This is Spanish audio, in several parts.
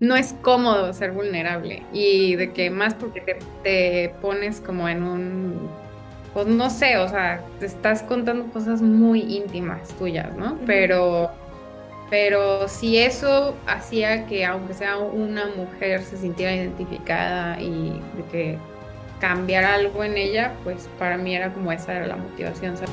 no es cómodo ser vulnerable y de que más porque te, te pones como en un, pues no sé, o sea, te estás contando cosas muy íntimas tuyas, ¿no? Pero, pero si eso hacía que aunque sea una mujer se sintiera identificada y de que cambiar algo en ella, pues para mí era como esa era la motivación. ¿sabes?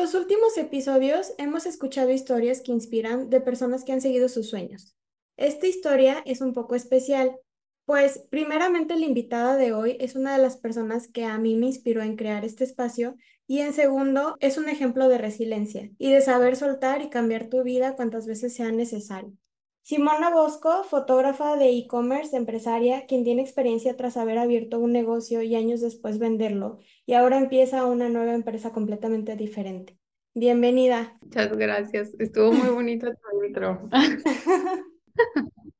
Los últimos episodios hemos escuchado historias que inspiran de personas que han seguido sus sueños. Esta historia es un poco especial, pues primeramente la invitada de hoy es una de las personas que a mí me inspiró en crear este espacio y en segundo es un ejemplo de resiliencia y de saber soltar y cambiar tu vida cuantas veces sea necesario. Simona Bosco, fotógrafa de e-commerce, empresaria, quien tiene experiencia tras haber abierto un negocio y años después venderlo, y ahora empieza una nueva empresa completamente diferente. Bienvenida. Muchas gracias. Estuvo muy bonito tu intro.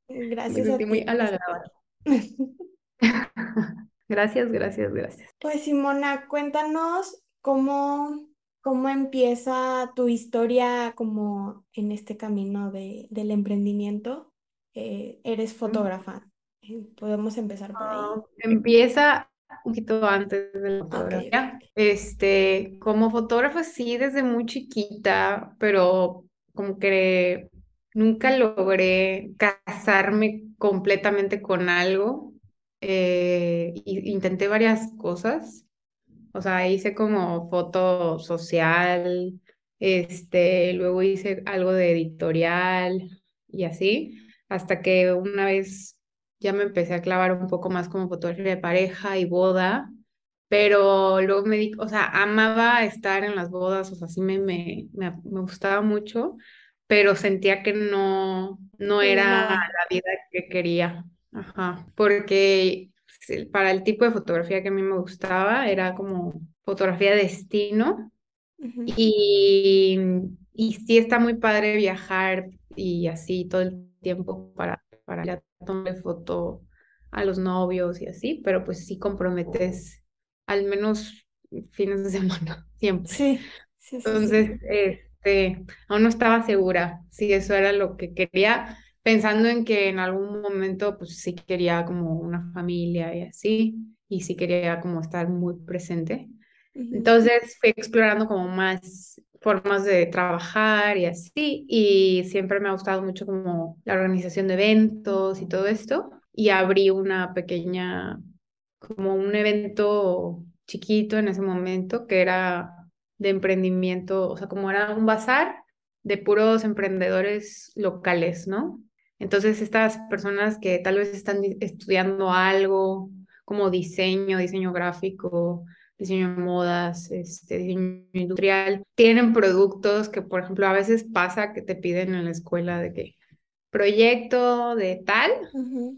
gracias. Me sentí muy halagada. gracias, gracias, gracias. Pues Simona, cuéntanos cómo ¿Cómo empieza tu historia como en este camino de, del emprendimiento? Eh, eres fotógrafa. Eh, Podemos empezar por ahí. Ah, empieza un poquito antes de la fotografía. Este, como fotógrafa sí desde muy chiquita, pero como que nunca logré casarme completamente con algo. Eh, intenté varias cosas o sea, hice como foto social, este, luego hice algo de editorial y así, hasta que una vez ya me empecé a clavar un poco más como fotografía de pareja y boda, pero luego me di, o sea, amaba estar en las bodas, o sea, sí me, me, me, gustaba mucho, pero sentía que no, no era la vida que quería. Ajá, porque para el tipo de fotografía que a mí me gustaba, era como fotografía de destino. y, y sí está muy padre viajar y así todo el tiempo para, para ir a tomar foto a los novios y así, pero pues sí comprometes al menos fines de semana, siempre. Sí, sí, Entonces, este, aún no estaba segura si eso era lo que quería, pensando en que en algún momento pues sí quería como una familia y así, y sí quería como estar muy presente. Entonces fui explorando como más formas de trabajar y así, y siempre me ha gustado mucho como la organización de eventos y todo esto, y abrí una pequeña, como un evento chiquito en ese momento que era de emprendimiento, o sea, como era un bazar de puros emprendedores locales, ¿no? Entonces, estas personas que tal vez están estudiando algo como diseño, diseño gráfico, diseño de modas, este, diseño industrial, tienen productos que, por ejemplo, a veces pasa que te piden en la escuela de que proyecto de tal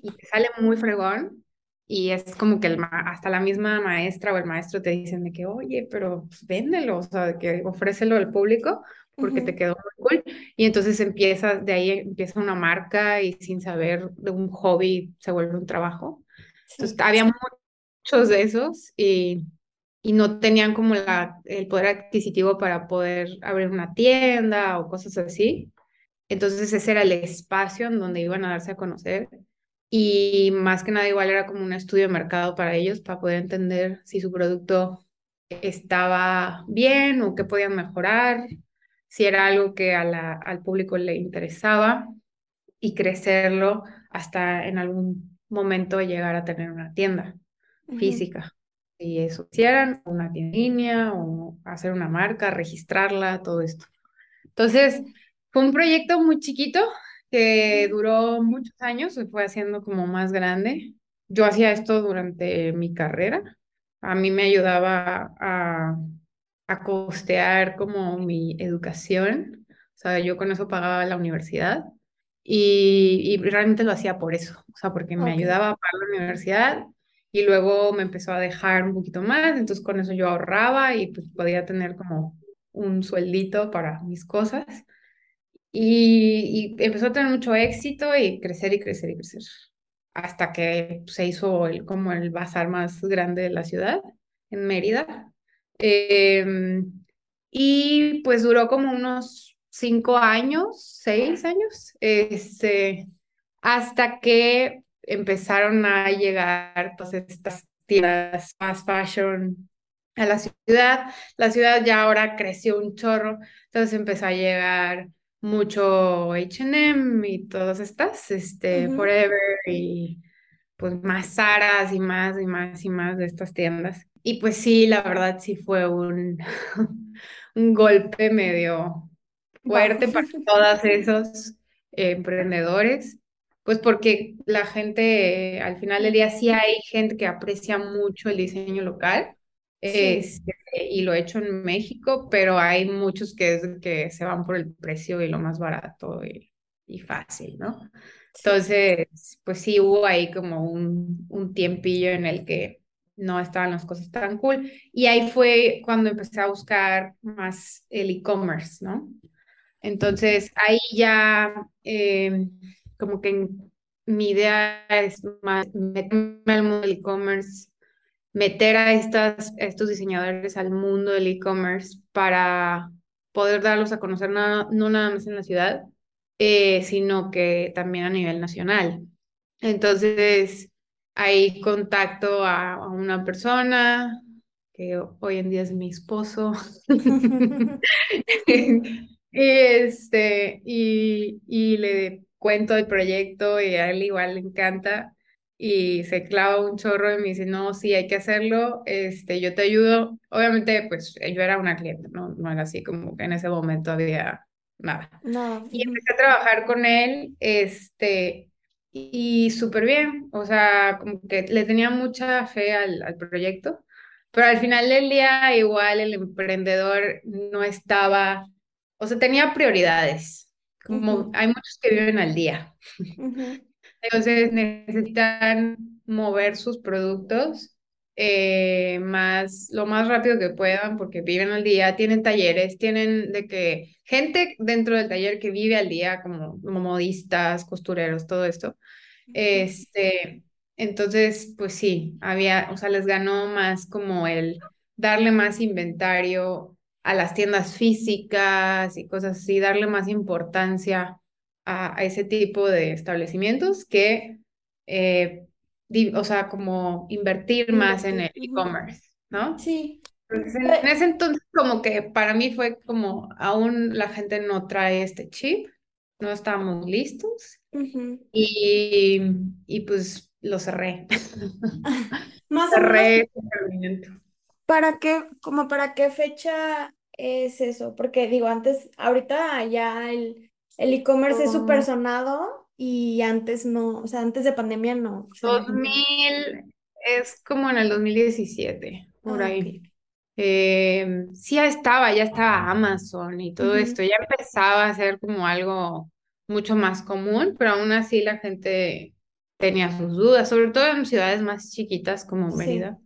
y te sale muy fregón y es como que el hasta la misma maestra o el maestro te dicen de que, oye, pero pues, véndelo, o sea, de que ofrécelo al público porque te quedó muy cool. Y entonces empieza, de ahí empieza una marca y sin saber de un hobby se vuelve un trabajo. Entonces había muchos de esos y, y no tenían como la, el poder adquisitivo para poder abrir una tienda o cosas así. Entonces ese era el espacio en donde iban a darse a conocer y más que nada igual era como un estudio de mercado para ellos para poder entender si su producto estaba bien o qué podían mejorar si era algo que a la, al público le interesaba y crecerlo hasta en algún momento llegar a tener una tienda física. Y eso hicieran una tienda línea o hacer una marca, registrarla, todo esto. Entonces, fue un proyecto muy chiquito que duró muchos años, se fue haciendo como más grande. Yo hacía esto durante mi carrera, a mí me ayudaba a, a costear como mi educación. O sea, yo con eso pagaba la universidad y, y realmente lo hacía por eso, o sea, porque me ayudaba a pagar la universidad y luego me empezó a dejar un poquito más, entonces con eso yo ahorraba y pues podía tener como un sueldito para mis cosas. Y, y empezó a tener mucho éxito y crecer y crecer y crecer. Hasta que se hizo el, como el bazar más grande de la ciudad, en Mérida. Em, y pues duró como unos cinco años, seis años, este, hasta que empezaron a llegar todas estas tiendas fast fashion a la ciudad. La ciudad ya ahora creció un chorro, entonces empezó a llegar mucho H&M y todas estas, este. Forever y pues más Zaras y más y más y más de estas tiendas. Y pues sí, la verdad sí fue un, un golpe medio fuerte para todos esos eh, emprendedores, pues porque la gente, eh, al final del día, sí hay gente que aprecia mucho el diseño local, Sí, este, y lo he hecho en México, pero hay muchos que, es que se van por el precio y lo más barato y, y fácil, ¿no? Entonces, pues sí hubo ahí como un, un tiempillo en el que no estaban las cosas tan cool. Y ahí fue cuando empecé a buscar más el e-commerce, ¿no? Entonces, ahí ya eh, como que mi idea es más meterme al mundo del e-commerce, meter a, estos diseñadores al mundo del e-commerce para poder darlos a conocer no, no nada más en la ciudad, eh, sino que también a nivel nacional. Entonces, ahí contacto a, a una persona que hoy en día es mi esposo. Y, este, y, y le cuento el proyecto y a él igual le encanta y se clava un chorro y me dice, no, sí, hay que hacerlo, este, yo te ayudo. Obviamente, pues yo era una cliente, no, no era así como que en ese momento había nada. No. Y empecé a trabajar con él, este, y súper bien, o sea, como que le tenía mucha fe al, al proyecto, pero al final del día igual el emprendedor no estaba, o sea, tenía prioridades, como ujú, hay muchos que viven al día. Entonces necesitan mover sus productos eh, más, lo más rápido que puedan porque viven al día, tienen talleres, tienen de que gente dentro del taller que vive al día, como, como modistas, costureros, todo esto. Este, entonces, pues sí, había, o sea, les ganó más como el darle más inventario a las tiendas físicas y cosas así, darle más importancia a, a ese tipo de establecimientos que, eh, o sea, como invertir más en el e-commerce, ¿no? Sí. Entonces, en ese entonces como que para mí fue como aún la gente no trae este chip, no estábamos listos y, y pues lo cerré. Más o menos, Cerré emprendimiento. ¿para qué, como para qué fecha es eso? Porque digo, antes, ahorita ya el el e-commerce es súper Oh, sonado y antes no, o sea, antes de pandemia no, o sea, la gente no. 2000 es como en el 2017 por Ah, ahí. Eh, sí, ya estaba, ya estaba Amazon y todo Ujú, esto, ya empezaba a ser como algo mucho más común, pero aún así la gente tenía sus dudas, sobre todo en ciudades más chiquitas como Sí. Mérida,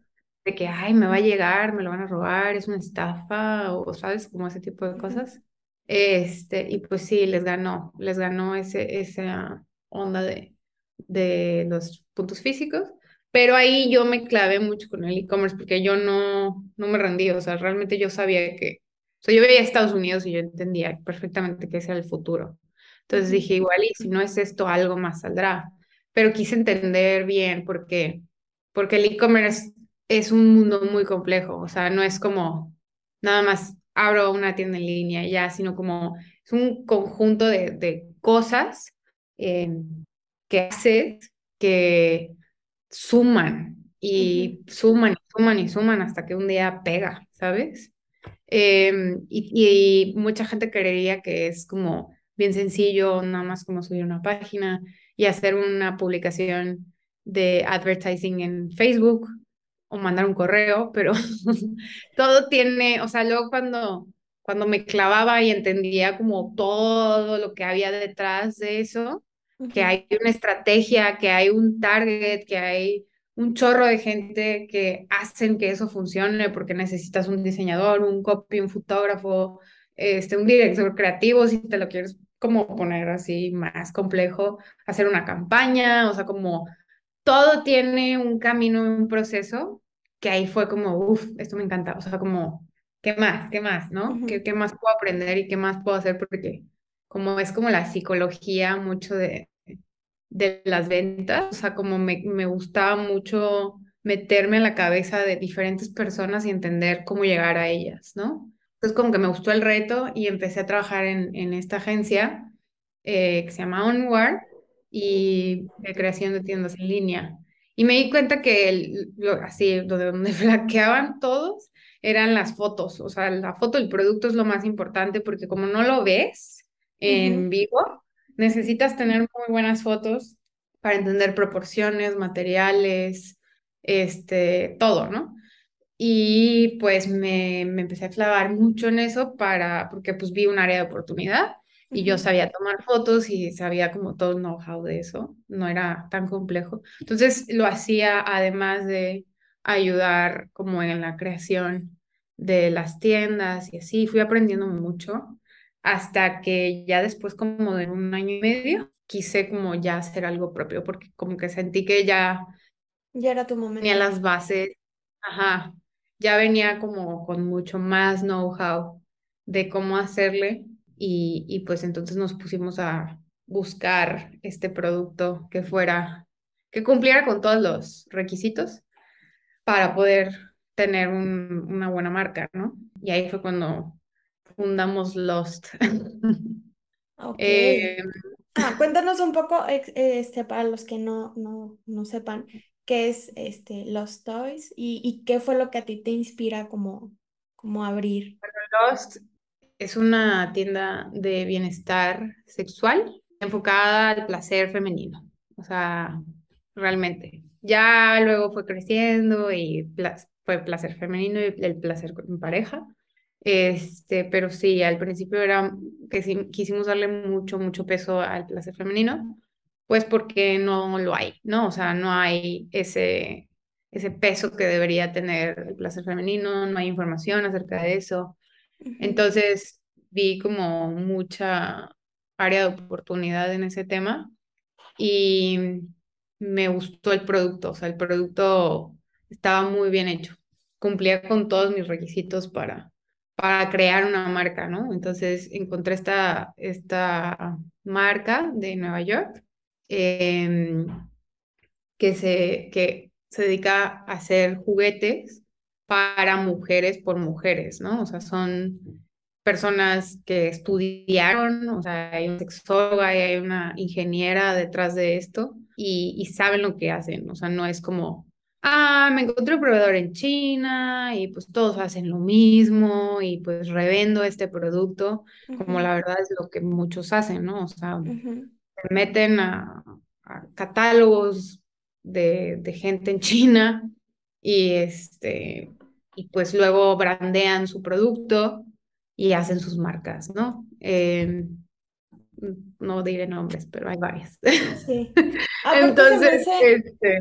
de que, ay, me va a llegar, me lo van a robar, es una estafa, o sabes, como ese tipo de cosas. Este, y pues sí, les ganó, les ganó ese, esa onda de, de los puntos físicos. Pero ahí yo me clavé mucho con el e-commerce porque yo no, no me rendí, o sea, realmente yo sabía que, o sea, yo veía Estados Unidos y yo entendía perfectamente que ese era el futuro. Entonces dije, igual, y si no es esto, algo más saldrá. Pero quise entender bien porque, porque el e-commerce es un mundo muy complejo, o sea, no es como nada más abro una tienda en línea ya, sino como es un conjunto de, de cosas eh, que haces que suman y suman y suman y suman hasta que un día pega, ¿sabes? Eh, y, y mucha gente creería que es como bien sencillo, nada más como subir una página y hacer una publicación de advertising en Facebook o mandar un correo, pero todo tiene, o sea, luego cuando, cuando me clavaba y entendía como todo lo que había detrás de eso, que hay una estrategia, que hay un target, que hay un chorro de gente que hacen que eso funcione porque necesitas un diseñador, un copy, un fotógrafo, este, un director creativo, si te lo quieres como poner así más complejo, hacer una campaña, o sea, como todo tiene un camino, un proceso, que ahí fue como, uff, esto me encanta, o sea, como, ¿qué más? ¿Qué más? ¿No? ¿Qué, ¿Qué más puedo aprender y qué más puedo hacer? Porque como es como la psicología mucho de, de las ventas, o sea, como me, me gustaba mucho meterme en la cabeza de diferentes personas y entender cómo llegar a ellas, ¿no? Entonces como que me gustó el reto y empecé a trabajar en, en esta agencia eh, que se llama Onward y de creación de tiendas en línea. Y me di cuenta que el, lo, así, donde flaqueaban todos eran las fotos. O sea, la foto del producto es lo más importante porque como no lo ves en vivo, necesitas tener muy buenas fotos para entender proporciones, materiales, este, todo, ¿no? Y pues me, me empecé a clavar mucho en eso para, porque pues vi un área de oportunidad y yo sabía tomar fotos y sabía como todo el know-how de eso, no era tan complejo. Entonces lo hacía además de ayudar como en la creación de las tiendas y así, fui aprendiendo mucho hasta que ya después como de un año y medio quise como ya hacer algo propio porque como que sentí que ya ya era tu momento. Tenía las bases, ajá, ya venía como con mucho más know-how de cómo hacerle y, pues entonces nos pusimos a buscar este producto que fuera, que cumpliera con todos los requisitos para poder tener una buena marca, ¿no? Y ahí fue cuando fundamos Lost. Ok. Eh, ah, cuéntanos un poco, este, para los que no, no, no sepan, qué es este, Lost Toys y, y qué fue lo que a ti te inspira como, como abrir. Bueno, Lost es una tienda de bienestar sexual enfocada al placer femenino. O sea, realmente. Ya luego fue creciendo y fue placer femenino y el placer en pareja. Este, pero sí, al principio era que quisimos darle mucho, mucho peso al placer femenino, pues porque no lo hay, ¿no? O sea, no hay ese, ese peso que debería tener el placer femenino, no hay información acerca de eso. Entonces vi como mucha área de oportunidad en ese tema y me gustó el producto, o sea, el producto estaba muy bien hecho, cumplía con todos mis requisitos para, para crear una marca, ¿no? Entonces encontré esta, esta marca de Nueva York em, que, se, que se dedica a hacer juguetes para mujeres por mujeres, ¿no? O sea, son personas que estudiaron, o sea, hay una sexóloga y hay una ingeniera detrás de esto y, y, saben lo que hacen, o sea, no es como, ah, me encontré un proveedor en China y pues todos hacen lo mismo y pues revendo este producto, como la verdad es lo que muchos hacen, ¿no? O sea, se meten a, a catálogos de, de gente en China y este y pues luego brandean su producto y hacen sus marcas, ¿no? Em, no diré nombres, pero hay varias. Sí. Entonces, este...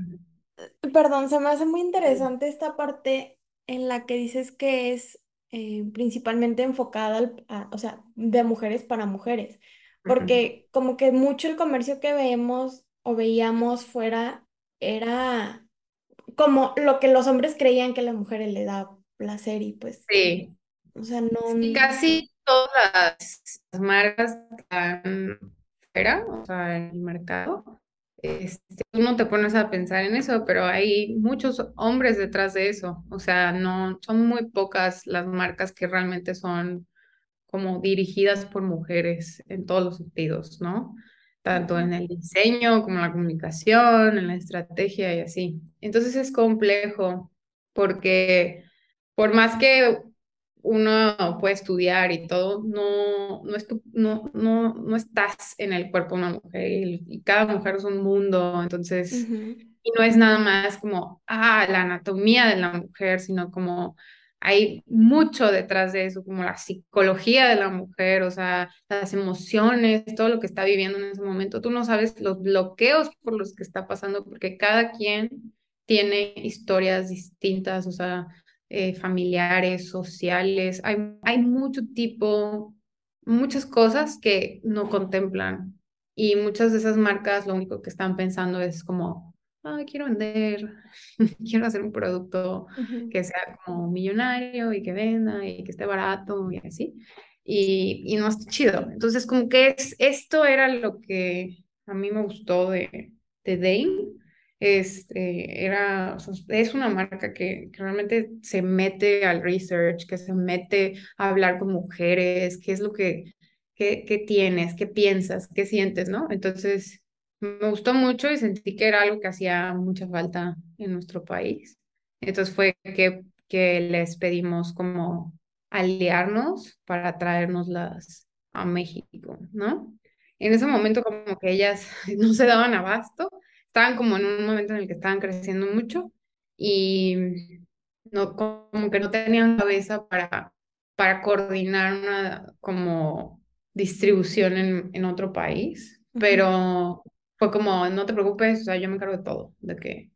Perdón, se me hace muy interesante esta parte en la que dices que es eh, principalmente enfocada, al, o sea, de mujeres para mujeres, porque como que mucho el comercio que vemos o veíamos fuera era como lo que los hombres creían que a las mujeres le da placer y pues, sí. o sea, no... casi todas las marcas están fuera, o sea, en el mercado. Este, tú no te pones a pensar en eso, pero hay muchos hombres detrás de eso. O sea, no, son muy pocas las marcas que realmente son como dirigidas por mujeres en todos los sentidos, ¿no? tanto en el diseño como en la comunicación, en la estrategia y así. Entonces es complejo porque por más que uno puede estudiar y todo, no, no, no, no, no estás en el cuerpo de una mujer y, cada mujer es un mundo, entonces y no es nada más como, ah, la anatomía de la mujer, sino como hay mucho detrás de eso, como la psicología de la mujer, o sea, las emociones, todo lo que está viviendo en ese momento. Tú no sabes los bloqueos por los que está pasando, porque cada quien tiene historias distintas, o sea, eh, familiares, sociales. Hay, hay mucho tipo, muchas cosas que no contemplan. Y muchas de esas marcas lo único que están pensando es como, quiero vender, quiero hacer un producto que sea como millonario y que venda y que esté barato y así. Y, y no está chido. Entonces, como que es, esto era lo que a mí me gustó de, de Dane. Este, era, es una marca que, que, realmente se mete al research, que se mete a hablar con mujeres, qué es lo que, qué, qué tienes, qué piensas, qué sientes, ¿no? Entonces, me gustó mucho y sentí que era algo que hacía mucha falta en nuestro país. Entonces fue que, que les pedimos como aliarnos para traernoslas a México, ¿no? En ese momento como que ellas no se daban abasto, estaban como en un momento en el que estaban creciendo mucho y no, como que no tenían cabeza para, para coordinar una como distribución en, en otro país, pero fue como, no te preocupes, o sea, yo me encargo de todo, de que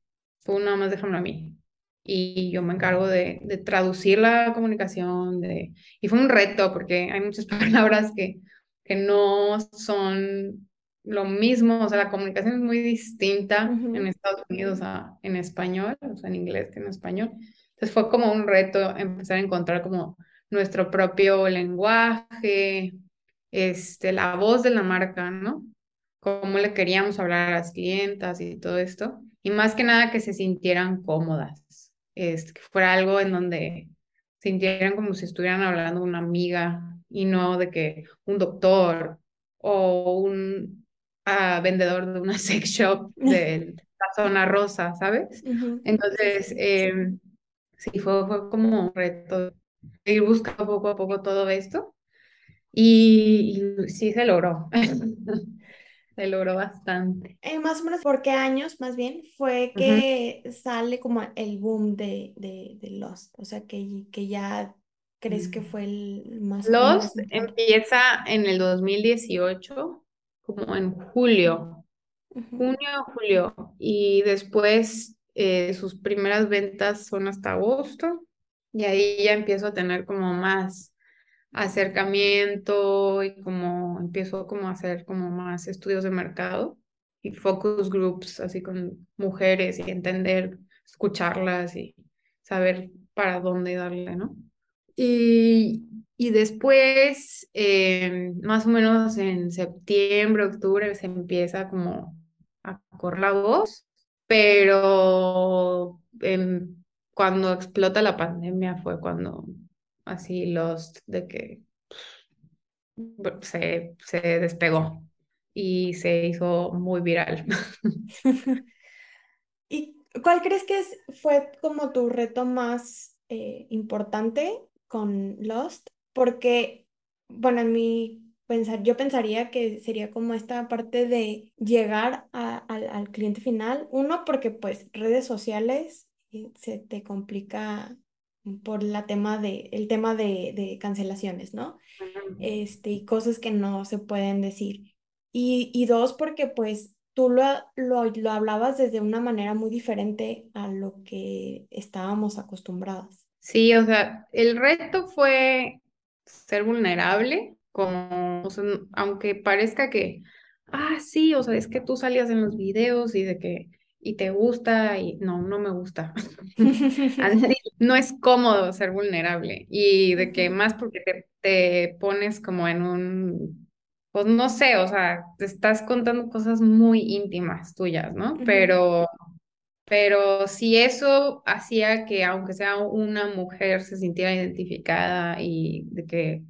tú nada más déjame a mí. Y yo me encargo de, de traducir la comunicación, de... y fue un reto porque hay muchas palabras que, que no son lo mismo, o sea, la comunicación es muy distinta en Estados Unidos a, en español, o sea, en inglés que en español. Entonces fue como un reto empezar a encontrar como nuestro propio lenguaje, este, la voz de la marca, ¿no? cómo le queríamos hablar a las clientas y todo esto. Y más que nada que se sintieran cómodas, es, que fuera algo en donde sintieran como si estuvieran hablando una amiga y no de que un doctor o un ah, vendedor de una sex shop de la zona rosa, ¿sabes? Entonces, em, sí, fue, fue como un reto ir buscando poco a poco todo esto y, y sí se logró. Se logró bastante. Eh, más o menos, ¿por qué años más bien? Fue que sale como el boom de, de, de, Lost, o sea, que, que ya crees que mm. fue el más... Lost empieza en el 2018, como en julio, junio o julio, y después eh, sus primeras ventas son hasta agosto, y ahí ya empiezo a tener como más acercamiento y como empiezo como a hacer como más estudios de mercado y focus groups así con mujeres y entender, escucharlas y saber para dónde darle, ¿no? Y, y después, eh, más o menos en septiembre, octubre, se empieza como a correr la voz, pero cuando explota la pandemia fue cuando así los de que se, se despegó y se hizo muy viral. ¿Y cuál crees que es, fue como tu reto más eh, importante con Lost? Porque, bueno, en mi pensar, yo pensaría que sería como esta parte de llegar al cliente final. Uno, porque pues redes sociales eh, se te complica por la tema de, el tema de, de cancelaciones, ¿no? Este, y cosas que no se pueden decir. Y, y dos, porque pues tú lo, lo, lo hablabas desde una manera muy diferente a lo que estábamos acostumbradas. Sí, o sea, el reto fue ser vulnerable, como, aunque parezca que, ah, sí, o sea, es que tú salías en los videos y de que y te gusta y no, no me gusta. no es cómodo ser vulnerable y de que más porque te, te, pones como en un, pues no sé, o sea, te estás contando cosas muy íntimas tuyas, ¿no? Pero, pero si eso hacía que aunque sea una mujer se sintiera identificada y de que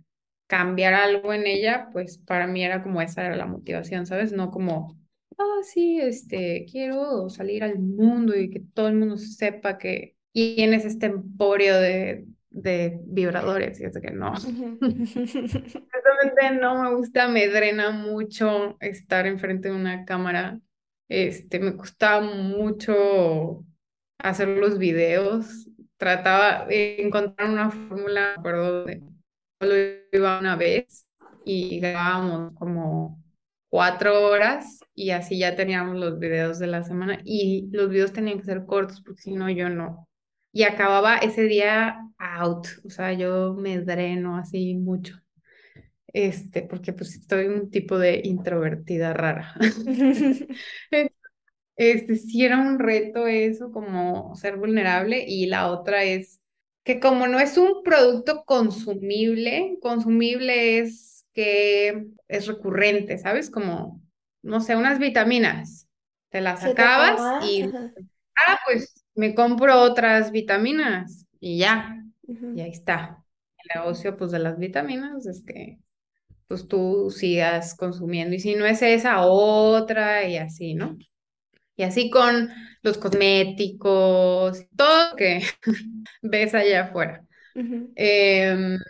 cambiara algo en ella, pues para mí era como esa era la motivación, ¿sabes? No como ah, sí, este, quiero salir al mundo y que todo el mundo sepa que tienes este emporio de, de vibradores y es que no. Simplemente no me gusta, me drena mucho estar enfrente de una cámara Este, me costaba mucho hacer los videos. Trataba de encontrar una fórmula, de solo iba una vez y grabábamos como cuatro horas y así ya teníamos los videos de la semana y los videos tenían que ser cortos porque si no yo no. Y acababa ese día out, o sea, yo me dreno así mucho. Este, porque pues estoy un tipo de introvertida rara. Este, sí era un reto eso, como ser vulnerable, y la otra es que como no es un producto consumible, consumible es que es recurrente, ¿sabes? Como, no sé, unas vitaminas, te las acabas y, ah, pues me compro otras vitaminas y ya, y ahí está. El negocio, pues, de las vitaminas es que, pues, tú sigas consumiendo, y si no es esa, otra, y así, ¿no? Y así con los cosméticos, todo que ves allá afuera. Em,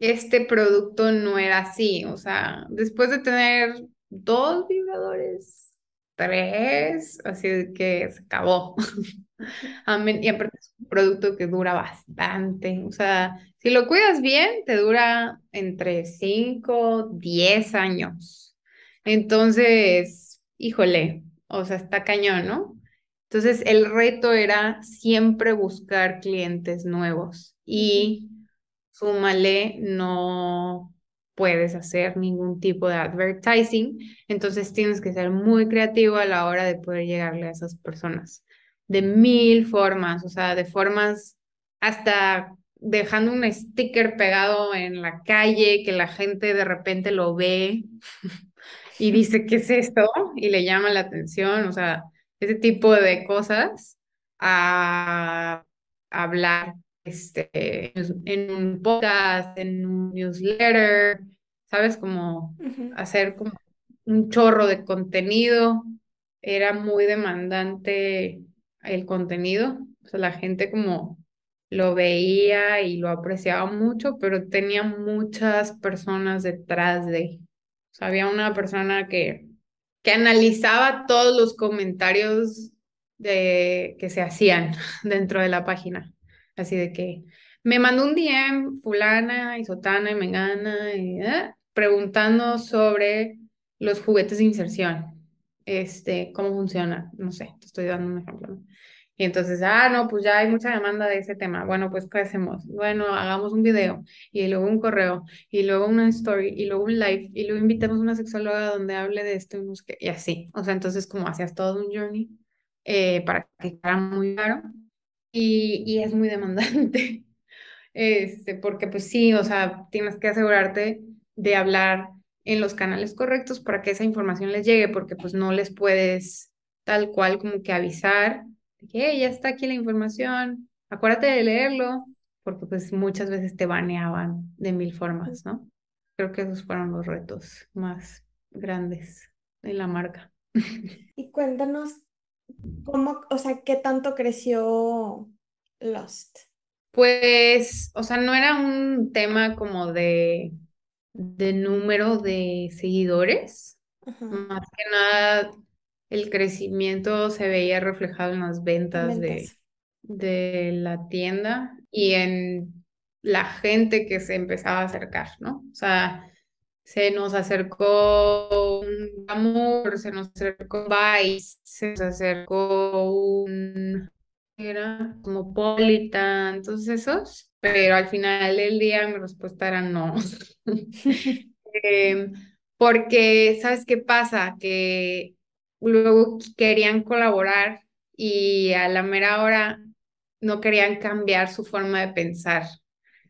este producto no era así, o sea, después de tener dos vibradores, tres, así que se acabó. y aparte es un producto que dura bastante, o sea, si lo cuidas bien, te dura entre 5, 10 años. Entonces, híjole, o sea, está cañón, ¿no? Entonces, el reto era siempre buscar clientes nuevos y súmale, no puedes hacer ningún tipo de advertising, entonces tienes que ser muy creativo a la hora de poder llegarle a esas personas de mil formas, o sea, de formas hasta dejando un sticker pegado en la calle que la gente de repente lo ve y dice, ¿qué es esto? Y le llama la atención, o sea, ese tipo de cosas a hablar este, en un podcast, en un newsletter, ¿sabes? Como hacer como un chorro de contenido. Era muy demandante el contenido, o sea, la gente como lo veía y lo apreciaba mucho, pero tenía muchas personas detrás de había una persona que, que analizaba todos los comentarios de, que se hacían dentro de la página. Así de que me mandó un DM fulana y sotana y mengana y, ¿eh? preguntando sobre los juguetes de inserción. Este, cómo funciona, no sé, te estoy dando un ejemplo. Y entonces, ah, no, pues ya hay mucha demanda de ese tema. Bueno, pues, ¿qué hacemos? Bueno, hagamos un video y luego un correo y luego una story y luego un live y luego invitamos a una sexóloga donde hable de esto y, así. O sea, entonces como hacías todo un journey eh, para que quedara muy claro y, y es muy demandante. Este, porque pues sí, o sea, tienes que asegurarte de hablar en los canales correctos para que esa información les llegue, porque pues no les puedes tal cual como que avisar que ya está aquí la información, acuérdate de leerlo, porque pues muchas veces te baneaban de mil formas, ¿no? Creo que esos fueron los retos más grandes de la marca. Y cuéntanos cómo, o sea, qué tanto creció Lost. Pues, o sea, no era un tema como de, de número de seguidores, más que nada el crecimiento se veía reflejado en las ventas, De, de la tienda y en la gente que se empezaba a acercar, ¿no? O sea, se nos acercó un amor, se nos acercó Vice, se nos acercó un era como Politan, todos esos, pero al final del día mi respuesta era no. Em, porque, ¿sabes qué pasa? Que luego querían colaborar y a la mera hora no querían cambiar su forma de pensar.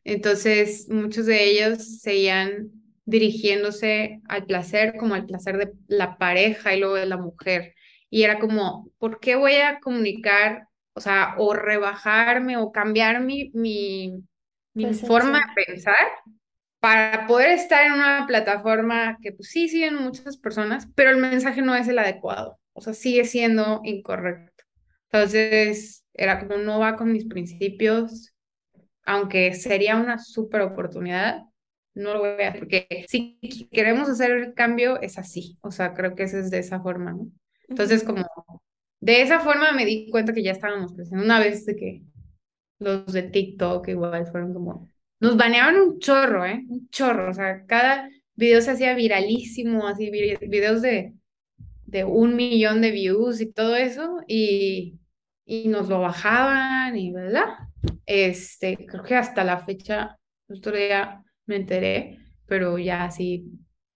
Entonces, muchos de ellos seguían dirigiéndose al placer como al placer de la pareja y luego de la mujer. Y era como, ¿por qué voy a comunicar, o sea, o rebajarme o cambiar mi, mi, mi forma de pensar para poder estar en una plataforma que pues sí siguen muchas personas, pero el mensaje no es el adecuado, o sea, sigue siendo incorrecto. Entonces, era como no va con mis principios, aunque sería una súper oportunidad, no lo voy a hacer, porque si queremos hacer el cambio es así, o sea, creo que es de esa forma, ¿no? Entonces, como de esa forma me di cuenta que ya estábamos creciendo. Una vez de que los de TikTok igual fueron como, nos banearon un chorro, ¿eh? Un chorro, o sea, cada video se hacía viralísimo, así, videos de, de un millón de views y todo eso, y, y nos lo bajaban y, ¿verdad? Este, creo que hasta la fecha, otro día me enteré, pero ya así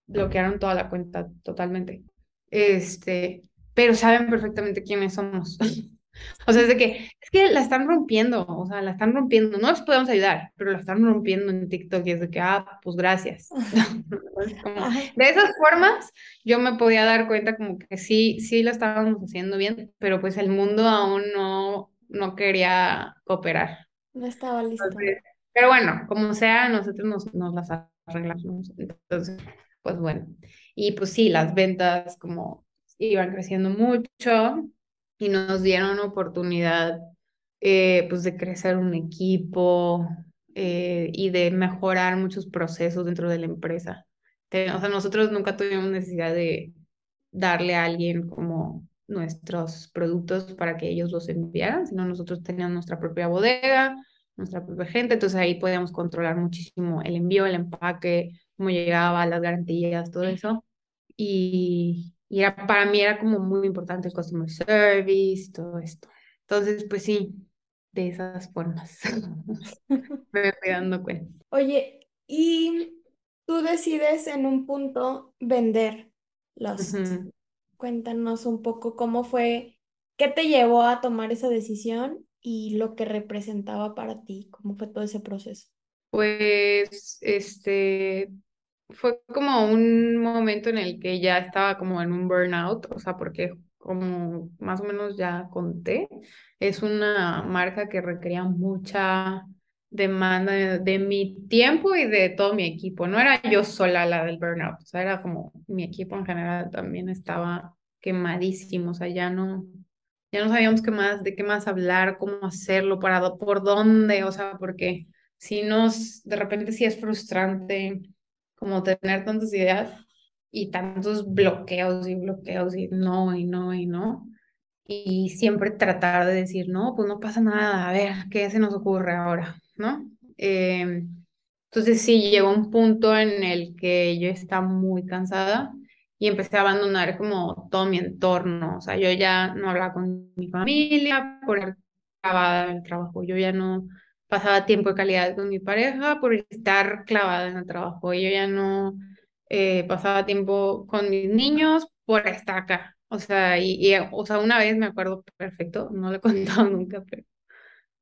bloquearon toda la cuenta totalmente. Este, pero saben perfectamente quiénes somos. O sea, es de que, que la están rompiendo, o sea, la están rompiendo. No les podemos ayudar, pero la están rompiendo en TikTok y es de que, ah, pues gracias. de esas formas, yo me podía dar cuenta como que sí, sí lo estábamos haciendo bien, pero pues el mundo aún no, no quería cooperar. No estaba listo. pero bueno, como sea, nosotros nos, nos las arreglamos. Entonces, pues bueno. Y pues sí, las ventas como iban creciendo mucho y nos dieron oportunidad eh, pues de crecer un equipo eh, y de mejorar muchos procesos dentro de la empresa. O sea, nosotros nunca tuvimos necesidad de darle a alguien como nuestros productos para que ellos los enviaran, sino nosotros teníamos nuestra propia bodega, nuestra propia gente, entonces ahí podíamos controlar muchísimo el envío, el empaque, cómo llegaba, las garantías, todo eso. Y, y era, para mí era como muy importante el customer service, todo esto. Entonces, pues sí, de esas formas me fui dando cuenta. Oye, y tú decides en un punto vender los. Cuéntanos un poco cómo fue, qué te llevó a tomar esa decisión y lo que representaba para ti, cómo fue todo ese proceso. Pues, este, fue como un momento en el que ya estaba como en un burnout, o sea, porque como más o menos ya conté, es una marca que requería mucha demanda de, mi tiempo y de todo mi equipo. No era yo sola la del burnout, o sea, era como mi equipo en general también estaba quemadísimo, o sea, ya no, ya no sabíamos qué más, de qué más hablar, cómo hacerlo, para, por dónde, o sea, porque si nos, de repente sí es frustrante como tener tantas ideas y tantos bloqueos y bloqueos y no y no y no. Y siempre tratar de decir, no, pues no pasa nada, a ver, ¿qué se nos ocurre ahora? ¿No? Em, entonces sí, llegó un punto en el que yo estaba muy cansada y empecé a abandonar como todo mi entorno. O sea, yo ya no hablaba con mi familia por clavada en el trabajo. Yo ya no pasaba tiempo de calidad con mi pareja por estar clavada en el trabajo. Yo ya no eh, pasaba tiempo con mis niños por estar acá. O sea, y, o sea, una vez me acuerdo perfecto, no lo he contado nunca, pero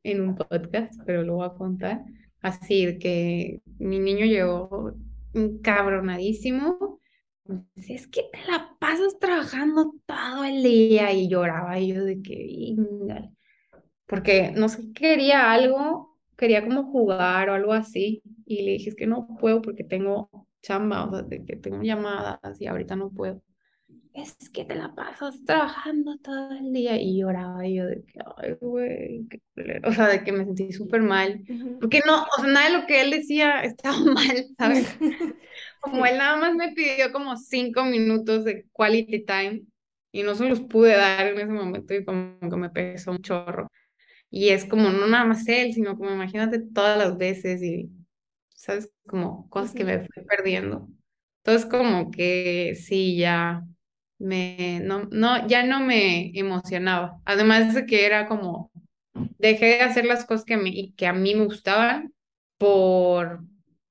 en un podcast, pero lo voy a contar. Así que mi niño llegó cabronadísimo. Es que te la pasas trabajando todo el día y lloraba y yo de que, porque no sé, quería algo quería como jugar o algo así y le dije, es que no puedo porque tengo chamba, o sea, de que tengo llamadas y ahorita no puedo. Es que te la pasas trabajando todo el día y lloraba y yo de que, ay, güey, qué O sea, de que me sentí súper mal. Porque no, o sea, nada de lo que él decía estaba mal, ¿sabes? Como él nada más me pidió como cinco minutos de quality time y no se los pude dar en ese momento y como que me pesó un chorro. Y es como no nada más él, sino como imagínate todas las veces y, ¿sabes? Como cosas que me fui perdiendo. Entonces como que sí, ya me, no, no, ya no me emocionaba. Además de que era como, dejé de hacer las cosas que, me, que a mí me gustaban por,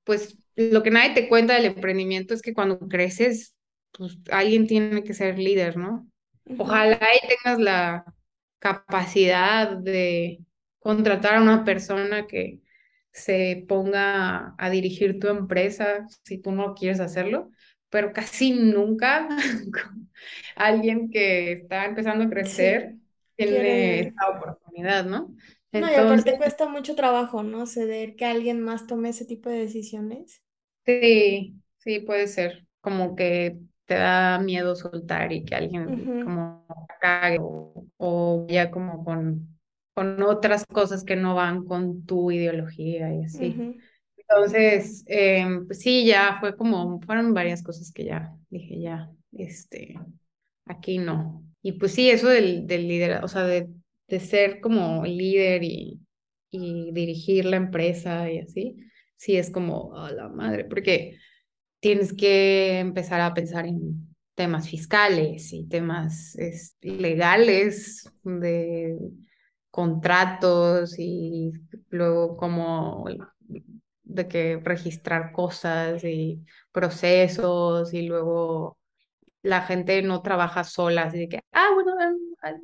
pues, lo que nadie te cuenta del emprendimiento es que cuando creces, pues alguien tiene que ser líder, ¿no? Ojalá y tengas la, capacidad de contratar a una persona que se ponga a dirigir tu empresa si tú no quieres hacerlo, pero casi nunca alguien que está empezando a crecer tiene esta oportunidad, ¿no? no, y aparte cuesta mucho trabajo, ¿no? Ceder que alguien más tome ese tipo de decisiones. Sí, sí, puede ser. Como que te da miedo soltar y que alguien como cague o, ya como con, con otras cosas que no van con tu ideología y así. Entonces, em, pues sí, ya fue como, fueron varias cosas que ya dije, ya, este, aquí no. Y pues sí, eso del, del líder, o sea, de, de ser como líder y, y dirigir la empresa y así, sí es como, a la madre, porque tienes que empezar a pensar en temas fiscales y temas es, legales de contratos y luego como de que registrar cosas y procesos y luego la gente no trabaja sola, así que, ah, bueno,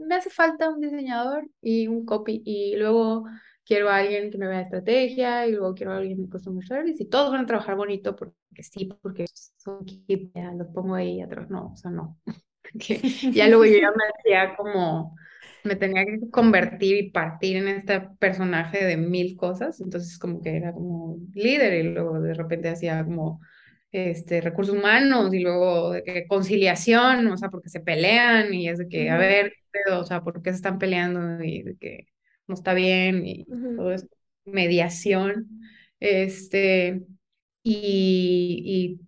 me hace falta un diseñador y un copy y luego quiero a alguien que me vea estrategia y luego quiero a alguien de customer service y todos van a trabajar bonito porque sí, porque son equipo, los pongo ahí atrás, no, o sea, no. ya luego yo ya me hacía como, me tenía que convertir y partir en este personaje de mil cosas, entonces como que era como líder y luego de repente hacía como este, recursos humanos y luego conciliación, o sea, porque se pelean y es de que, a ver, o sea, ¿por qué se están peleando? Y de que no está bien y todo eso, mediación, este, y,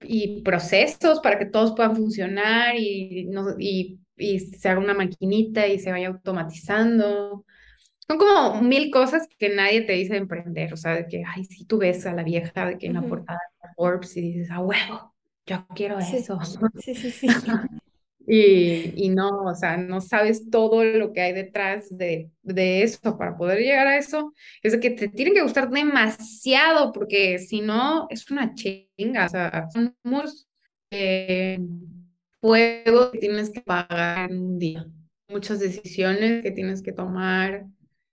y, y, procesos para que todos puedan funcionar y, no, y, y se haga una maquinita y se vaya automatizando. Son como mil cosas que nadie te dice de emprender, o sea, de que, ay, si tú ves a la vieja de que en la portada de Forbes y dices, a huevo, yo quiero eso. Sí, sí, sí. Y, y, no, o sea, no sabes todo lo que hay detrás de, de eso para poder llegar a eso. Es de que te tienen que gustar demasiado, porque si no, es una chinga. O sea, son muchos eh, juegos que tienes que pagar en un día, muchas decisiones que tienes que tomar,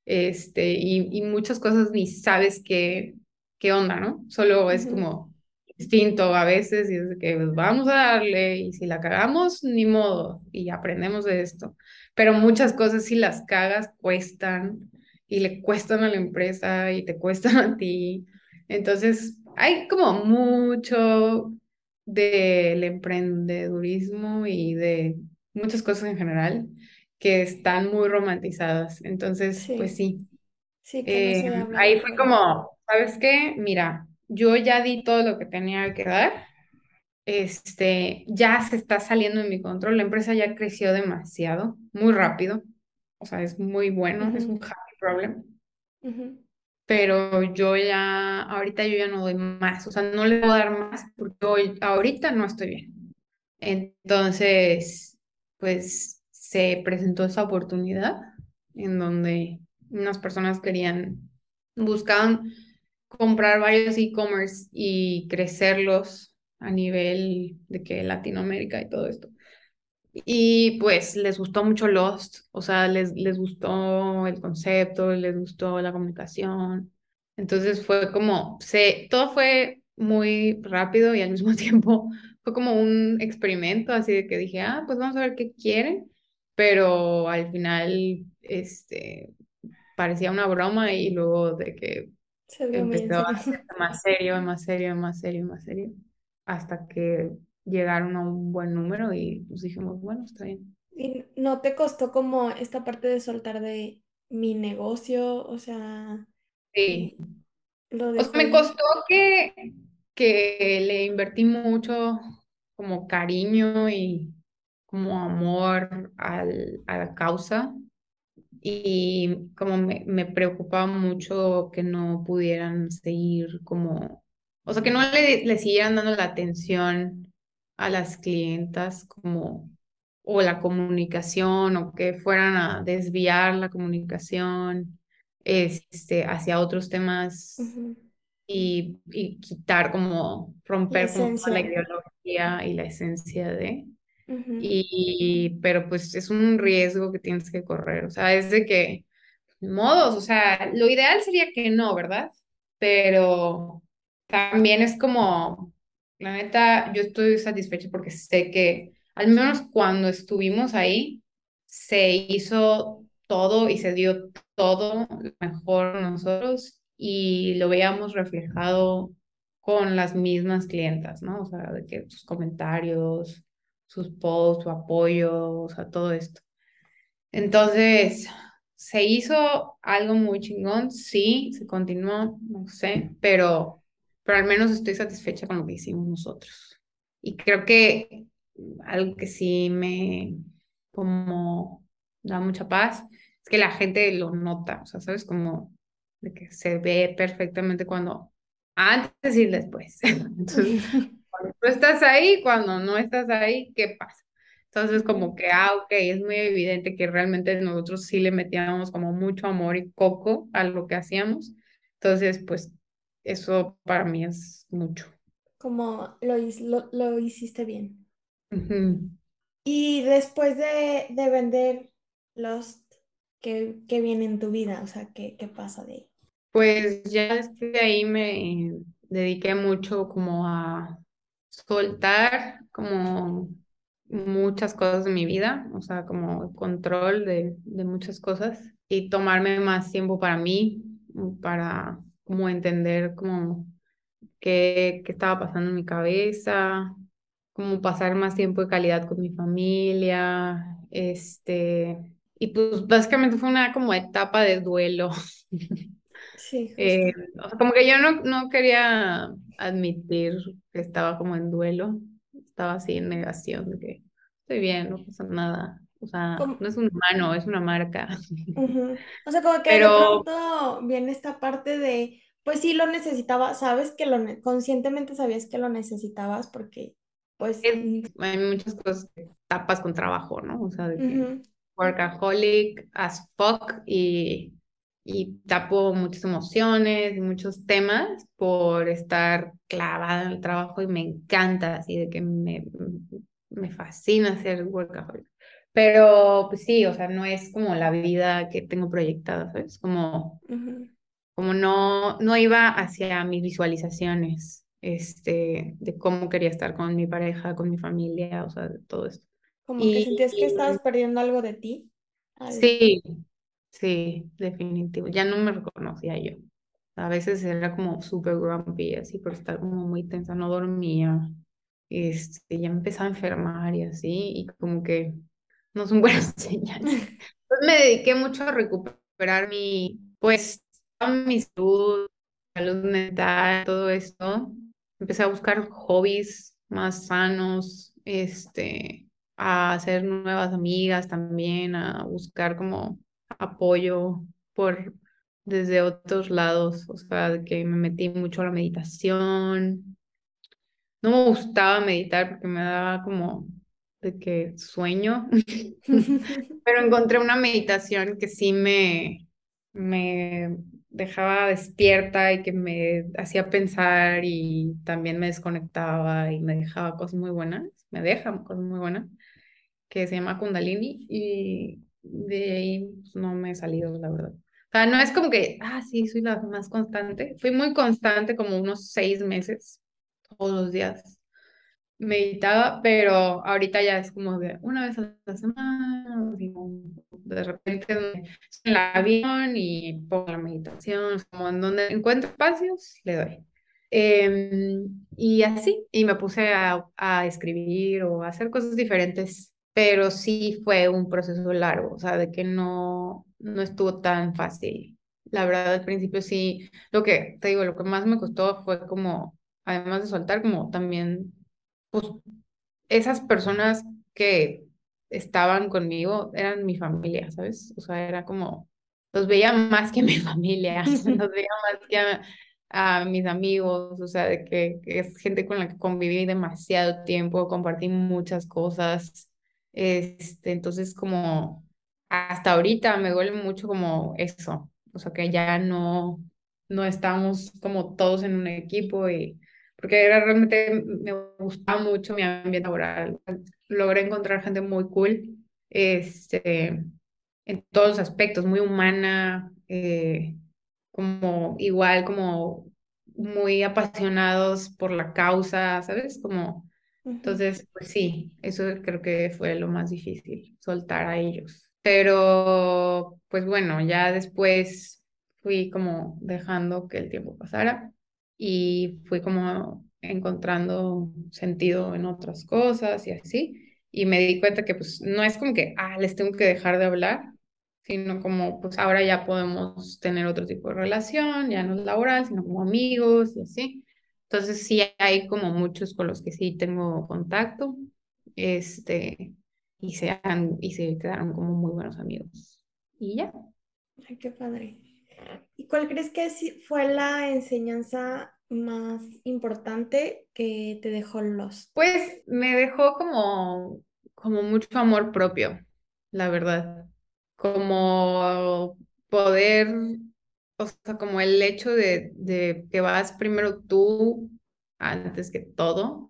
este, y, y muchas cosas ni sabes qué, qué onda, ¿no? Solo es como instinto a veces y es que pues, vamos a darle y si la cagamos, ni modo, y aprendemos de esto. Pero muchas cosas si las cagas cuestan y le cuestan a la empresa y te cuestan a ti. Entonces, hay como mucho del emprendedurismo y de muchas cosas en general que están muy romantizadas. Entonces, pues sí. Sí, que eh, ahí fue como, ¿sabes qué? Mira, yo ya di todo lo que tenía que dar. Este, ya se está saliendo de mi control. La empresa ya creció demasiado, muy rápido. O sea, es muy bueno, es un happy problem. Pero yo ya, ahorita yo ya no doy más. O sea, no le puedo dar más porque ahorita no estoy bien. Entonces, pues se presentó esa oportunidad en donde unas personas querían, buscaban comprar varios e-commerce y crecerlos a nivel de que Latinoamérica y todo esto. Y pues les gustó mucho Lost, o sea, les, les gustó el concepto, les gustó la comunicación. Entonces fue como, se, todo fue muy rápido y al mismo tiempo fue como un experimento, así de que dije, ah, pues vamos a ver qué quieren, pero al final, este, parecía una broma y luego de que empezó a ser más serio, más serio, más serio, más serio, hasta que llegaron a un buen número y nos dijimos, bueno, está bien. ¿Y no te costó como esta parte de soltar de mi negocio? O sea... Sí. Lo me costó que, que le invertí mucho como cariño y como amor al, a la causa y como me, me, preocupaba mucho que no pudieran seguir como, o sea, que no le, le siguieran dando la atención a las clientas como, o la comunicación, o que fueran a desviar la comunicación este, hacia otros temas y, y, quitar como, romper como la ideología y la esencia de... Y, pero pues es un riesgo que tienes que correr, o sea, es de que, modos, o sea, lo ideal sería que no, ¿verdad? Pero también es como, la neta, yo estoy satisfecha porque sé que al menos cuando estuvimos ahí, se hizo todo y se dio todo mejor nosotros y lo veíamos reflejado con las mismas clientas, ¿no? O sea, de que sus comentarios, sus posts, su apoyo, o sea, todo esto. Entonces, se hizo algo muy chingón, sí, se continuó, no sé, pero, pero al menos estoy satisfecha con lo que hicimos nosotros. Y creo que algo que sí me como da mucha paz es que la gente lo nota, o sea, sabes como de que se ve perfectamente cuando antes y después. Entonces, cuando tú estás ahí, cuando no estás ahí, ¿qué pasa? Entonces, como que, ah, ok, es muy evidente que realmente nosotros sí le metíamos como mucho amor y coco a lo que hacíamos. Entonces, pues, eso para mí es mucho. Como lo, lo, lo hiciste bien. Y después de, de vender Lost, ¿qué, ¿qué, viene en tu vida? O sea, ¿qué, qué pasa de ahí? Pues ya desde ahí me dediqué mucho como a soltar como muchas cosas de mi vida, o sea, como control de, de muchas cosas y tomarme más tiempo para mí, para como entender como qué, qué estaba pasando en mi cabeza, como pasar más tiempo de calidad con mi familia, este, y pues básicamente fue una como etapa de duelo. Sí, eh, o sea, como que yo no, no quería admitir que estaba como en duelo, estaba así en negación de que estoy bien, no pasa nada. O sea, no es un humano, es una marca. O sea, como que Pero... de pronto viene esta parte de, pues sí lo necesitaba, sabes que lo, conscientemente sabías que lo necesitabas porque pues hay muchas cosas que tapas con trabajo, ¿no? O sea, de que workaholic as fuck y, y tapo muchas emociones y muchos temas por estar clavada en el trabajo y me encanta, así de que me, me fascina ser workaholic. Pero pues sí, o sea, no es como la vida que tengo proyectada, ¿sabes? Como, como no, no iba hacia mis visualizaciones este, de cómo quería estar con mi pareja, con mi familia, o sea, de todo esto. Como que sentías que estabas perdiendo algo de ti. Sí, sí, definitivo. Ya no me reconocía yo. A veces era como súper grumpy, así, por estar como muy tensa, no dormía. Este, ya me empezaba a enfermar y así, y como que no son buenas señales. Entonces me dediqué mucho a recuperar mi, pues, mi salud, salud mental, todo esto empecé a buscar hobbies más sanos, este, a hacer nuevas amigas también, a buscar como apoyo por desde otros lados, o sea, que me metí mucho a la meditación. No me gustaba meditar porque me daba como de que sueño, pero encontré una meditación que sí me, me dejaba despierta y que me hacía pensar y también me desconectaba y me dejaba cosas muy buenas, me deja cosas muy buenas, que se llama Kundalini y de ahí pues, no me he salido, la verdad. O sea, no es como que, ah, sí, soy la más constante. Fui muy constante como unos seis meses, todos los días meditaba, pero ahorita ya es como de una vez a la semana, de repente en el avión y pongo la meditación, como en donde encuentro espacios, le doy. Em, y así, y me puse a, a, escribir o a hacer cosas diferentes, pero sí fue un proceso largo, o sea, de que no, no estuvo tan fácil. La verdad, al principio sí, lo que te digo, lo que más me costó fue como, además de soltar, como también pues esas personas que estaban conmigo eran mi familia, ¿sabes? O sea, era como, los veía más que mi familia, los veía más que a, mis amigos, o sea, de que, es gente con la que conviví demasiado tiempo, compartí muchas cosas, este, entonces como hasta ahorita me duele mucho como eso, o sea, que ya no, no estamos como todos en un equipo y porque era realmente me gustaba mucho mi ambiente laboral. Logré encontrar gente muy cool, este, en todos los aspectos, muy humana, eh, como igual, como muy apasionados por la causa, ¿sabes? Como, entonces, pues sí, eso creo que fue lo más difícil, soltar a ellos. Pero, pues bueno, ya después fui como dejando que el tiempo pasara y fui como encontrando sentido en otras cosas y así. Y me di cuenta que pues no es como que, ah, les tengo que dejar de hablar, sino como pues ahora ya podemos tener otro tipo de relación, ya no es laboral, sino como amigos y así. Entonces sí hay como muchos con los que sí tengo contacto este, y se, y se quedaron como muy buenos amigos. Y ya. Ay, qué padre. ¿Y cuál crees que fue la enseñanza más importante que te dejó los? Pues me dejó como, como mucho amor propio, la verdad. Como poder, o sea, como el hecho de, de que vas primero tú antes que todo,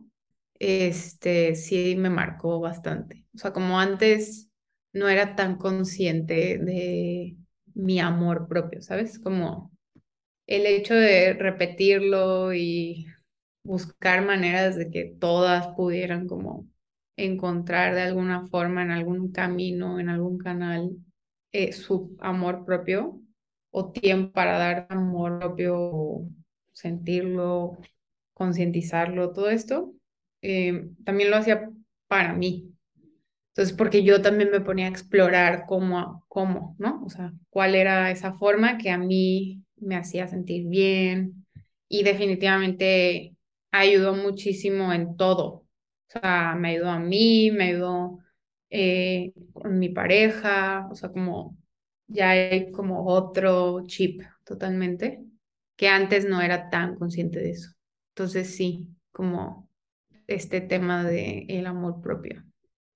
este sí me marcó bastante. O sea, como antes no era tan consciente de mi amor propio, ¿sabes? Como el hecho de repetirlo y buscar maneras de que todas pudieran como encontrar de alguna forma en algún camino, en algún canal, eh, su amor propio o tiempo para dar amor propio, sentirlo, concientizarlo, todo esto, eh, también lo hacía para mí. Entonces, porque yo también me ponía a explorar cómo, cómo, ¿no? O sea, cuál era esa forma que a mí me hacía sentir bien y definitivamente ayudó muchísimo en todo. O sea, me ayudó a mí, me ayudó eh, con mi pareja, o sea, como ya hay como otro chip totalmente, que antes no era tan consciente de eso. Entonces sí, como este tema de el amor propio.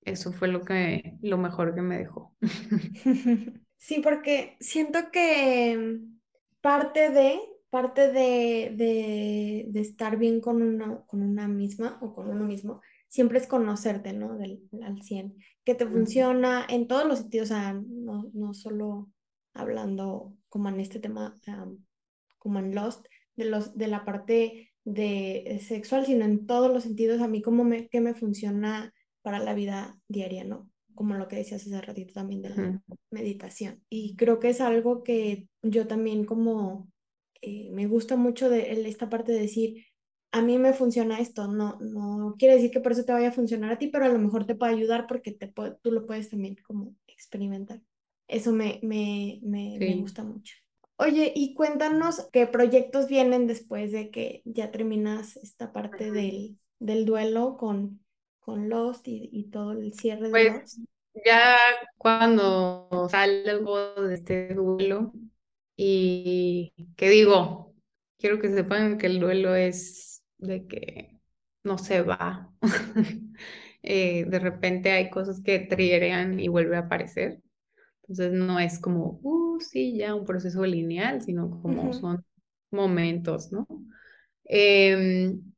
Eso fue lo que lo mejor que me dejó. Sí, porque siento que parte de parte de, de, de estar bien con una, con una misma o con uno mismo siempre es conocerte, ¿no? Del, al 100, que te funciona en todos los sentidos, o sea, no, no solo hablando como en este tema, como en Lost, de, los, de la parte de sexual, sino en todos los sentidos, a mí como me, que me funciona para la vida diaria, ¿no? Como lo que decías hace ratito también de la meditación. Y creo que es algo que yo también como eh, me gusta mucho de esta parte de decir, a mí me funciona esto, no, no quiere decir que por eso te vaya a funcionar a ti, pero a lo mejor te puede ayudar porque te tú lo puedes también como experimentar. Eso me, me, me, me gusta mucho. Oye, y cuéntanos qué proyectos vienen después de que ya terminas esta parte del, del duelo con, con Lost y, y todo el cierre de pues, Lost. Ya cuando salgo de este duelo y que digo, quiero que sepan que el duelo es de que no se va. Eh, de repente hay cosas que trierean y vuelve a aparecer. Entonces no es como, uh, sí, ya un proceso lineal, sino como son momentos, ¿no? Em,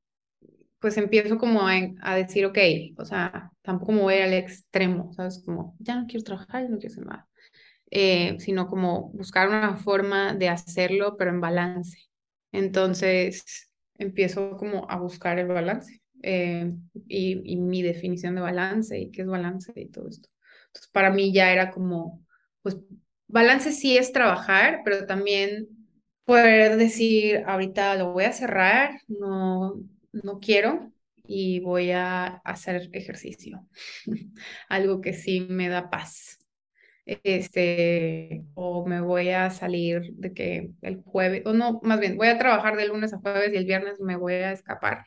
pues empiezo como a, decir, ok, o sea, tampoco me voy al extremo, ¿sabes? Como, ya no quiero trabajar, no quiero hacer nada. Eh, sino como buscar una forma de hacerlo, pero en balance. Entonces, empiezo como a buscar el balance eh, y, y, mi definición de balance y qué es balance y todo esto. Entonces, para mí ya era como, pues, balance sí es trabajar, pero también poder decir, ahorita lo voy a cerrar, no, no quiero y voy a hacer ejercicio, algo que sí me da paz. Este, o me voy a salir de que el jueves, o no, más bien, voy a trabajar de lunes a jueves y el viernes me voy a escapar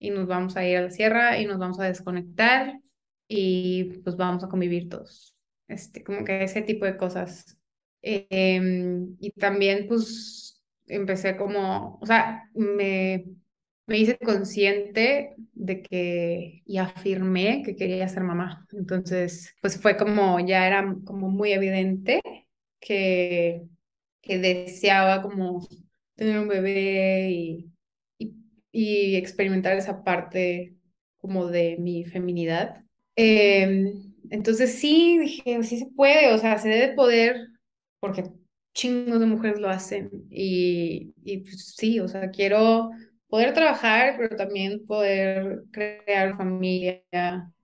y nos vamos a ir a la sierra y nos vamos a desconectar y pues vamos a convivir todos. Este, como que ese tipo de cosas. Em, y también pues empecé como, o sea, me me hice consciente de que y afirmé que quería ser mamá. Entonces, pues fue como, ya era como muy evidente que, que deseaba como tener un bebé y, y, experimentar esa parte como de mi feminidad. Em, entonces sí, dije, sí se puede, o sea, se debe poder, porque chingos de mujeres lo hacen y, y pues sí, o sea, quiero poder trabajar, pero también poder crear familia,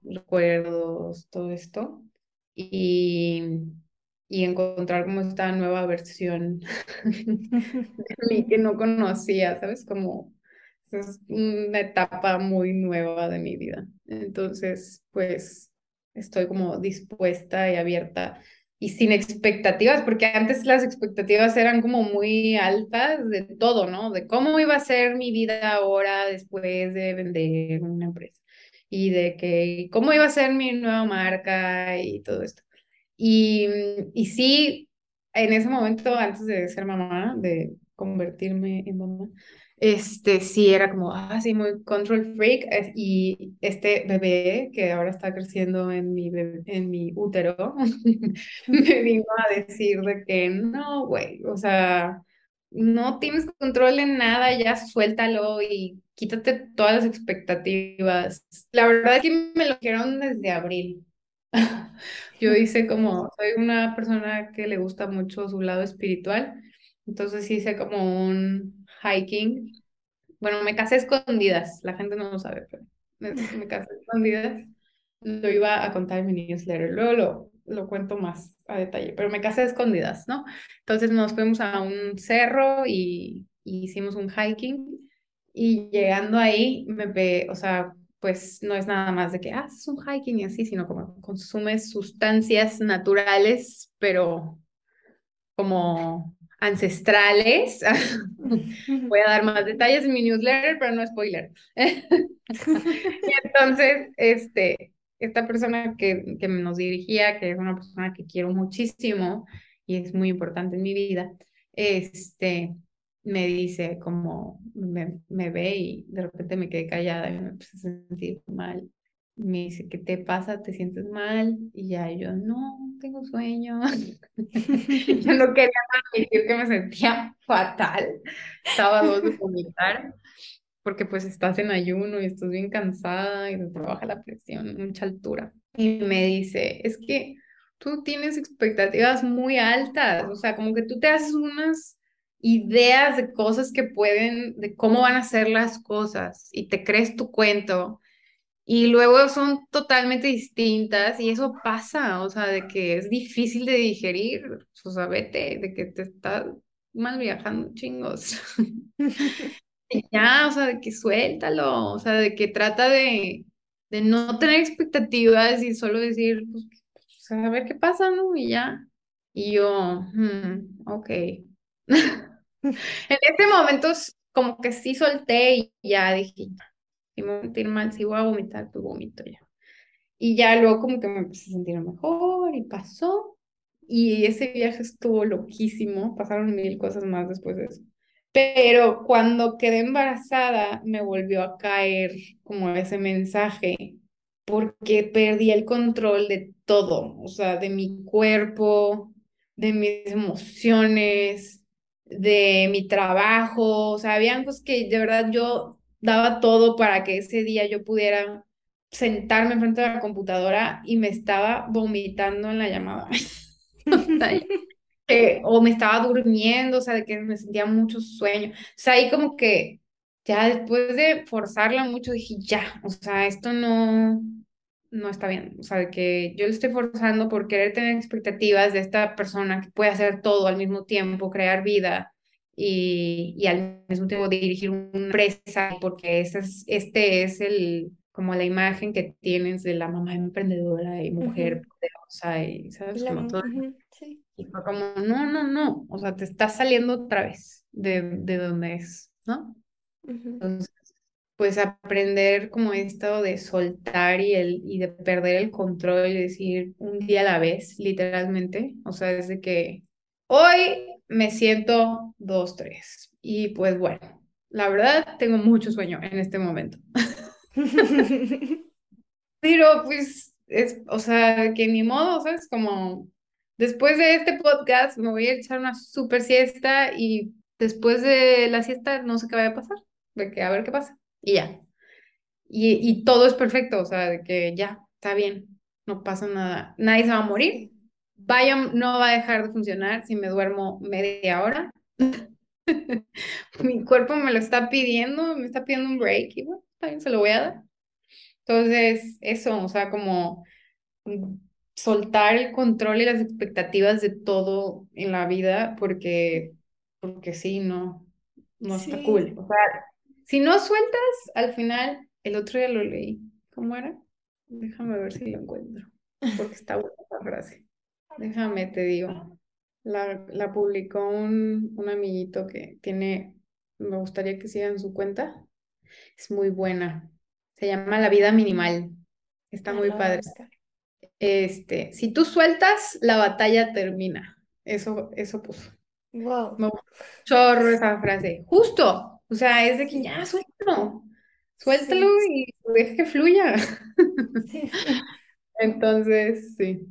recuerdos, todo esto. Y, y encontrar como esta nueva versión de mí que no conocía, ¿sabes? Como es una etapa muy nueva de mi vida. Entonces, pues estoy como dispuesta y abierta y sin expectativas, porque antes las expectativas eran como muy altas de todo, ¿no? De cómo iba a ser mi vida ahora después de vender una empresa. y de que cómo iba a ser mi nueva marca y todo esto. Y, y sí, en ese momento, antes de ser mamá, de convertirme en mamá, este sí era como, ah, sí, muy control freak. Y este bebé que ahora está creciendo en mi, en mi útero, me vino a decir de que no, güey, o sea, no tienes control en nada, ya suéltalo y quítate todas las expectativas. La verdad es que me lo dijeron desde abril. Yo hice como, soy una persona que le gusta mucho su lado espiritual, entonces hice como un hiking. Bueno, me casé escondidas, la gente no lo sabe, pero me, me casé escondidas. Lo iba a contar en mi newsletter, luego lo, lo cuento más a detalle, pero me casé escondidas, ¿no? Entonces nos fuimos a un cerro y, hicimos un hiking y llegando ahí me ve, o sea, pues no es nada más de que haces un hiking y así, sino como consumes sustancias naturales, pero como ancestrales. Voy a dar más detalles en mi newsletter, pero no spoiler. y entonces, este, esta persona que, que nos dirigía, que es una persona que quiero muchísimo y es muy importante en mi vida, este, me dice como, me, me ve y de repente me quedé callada y me empecé a sentir mal. Me dice, ¿qué te pasa? ¿Te sientes mal? Y ya yo, no, tengo sueño. yo no quería admitir que me sentía fatal. Estaba dos de vomitar porque pues estás en ayuno y estás bien cansada y te baja la presión, mucha altura. Y me dice, es que tú tienes expectativas muy altas, o sea, como que tú te haces unas ideas de cosas que pueden, de cómo van a ser las cosas y te crees tu cuento y luego son totalmente distintas y eso pasa, o sea, de que es difícil de digerir, o sea, vete, de que te estás mal viajando chingos. ya, o sea, de que suéltalo, o sea, de que trata de, de no tener expectativas y solo decir, pues, pues a ver qué pasa, ¿no? Y ya. Y yo, hmm, ok. En ese momento como que sí solté y ya dije, si me voy a sentir mal, si voy a vomitar, pues vomito ya. Y ya luego como que me empecé a sentir mejor y pasó. Y ese viaje estuvo loquísimo, pasaron mil cosas más después de eso. Pero cuando quedé embarazada me volvió a caer como ese mensaje porque perdí el control de todo, o sea, de mi cuerpo, de mis emociones, de mi trabajo, o sea, habían cosas que de verdad yo daba todo para que ese día yo pudiera sentarme frente a la computadora y me estaba vomitando en la llamada. o me estaba durmiendo, o sea, de que me sentía mucho sueño. O sea, ahí como que ya después de forzarla mucho dije, ya, o sea, esto no, no está bien. O sea, de que yo le estoy forzando por querer tener expectativas de esta persona que puede hacer todo al mismo tiempo, crear vida y, y al mismo tiempo dirigir una empresa, porque ese es, este es el como la imagen que tienes de la mamá emprendedora y mujer poderosa y, ¿sabes? como todo. Y fue como, no, no, no, o sea, te estás saliendo otra vez de, de donde es, ¿no? Entonces, pues aprender como esto de soltar y, el, y de perder el control y decir un día a la vez, literalmente. O sea, desde que hoy me siento dos, tres. Y pues bueno, la verdad tengo mucho sueño en este momento. Pero pues es, o sea, que ni modo, ¿sabes? Como después de este podcast me voy a echar una super siesta y después de la siesta no sé qué va a pasar, de que a ver qué pasa y ya. Y, y todo es perfecto, o sea, de que ya, está bien, no pasa nada, nadie se va a morir. Vaya, no va a dejar de funcionar si me duermo media hora. Mi cuerpo me lo está pidiendo, me está pidiendo un break y bueno, también se lo voy a dar. Entonces, eso, o sea, como soltar el control y las expectativas de todo en la vida, porque, porque sí, no, no está cool. O sea, si no sueltas, al final, el otro día lo leí. ¿Cómo era? Déjame ver si lo encuentro, porque está buena esa frase. Déjame, te digo. La, la publicó un, un amiguito que tiene, me gustaría que sigan su cuenta. Es muy buena. Se llama La vida minimal. Está muy padre. Este, si tú sueltas, la batalla termina. Eso, eso puso. Wow. chorro esa frase. Justo. O sea, es de que ya suéltalo. Suéltalo y deje que fluya. Sí. Entonces, sí.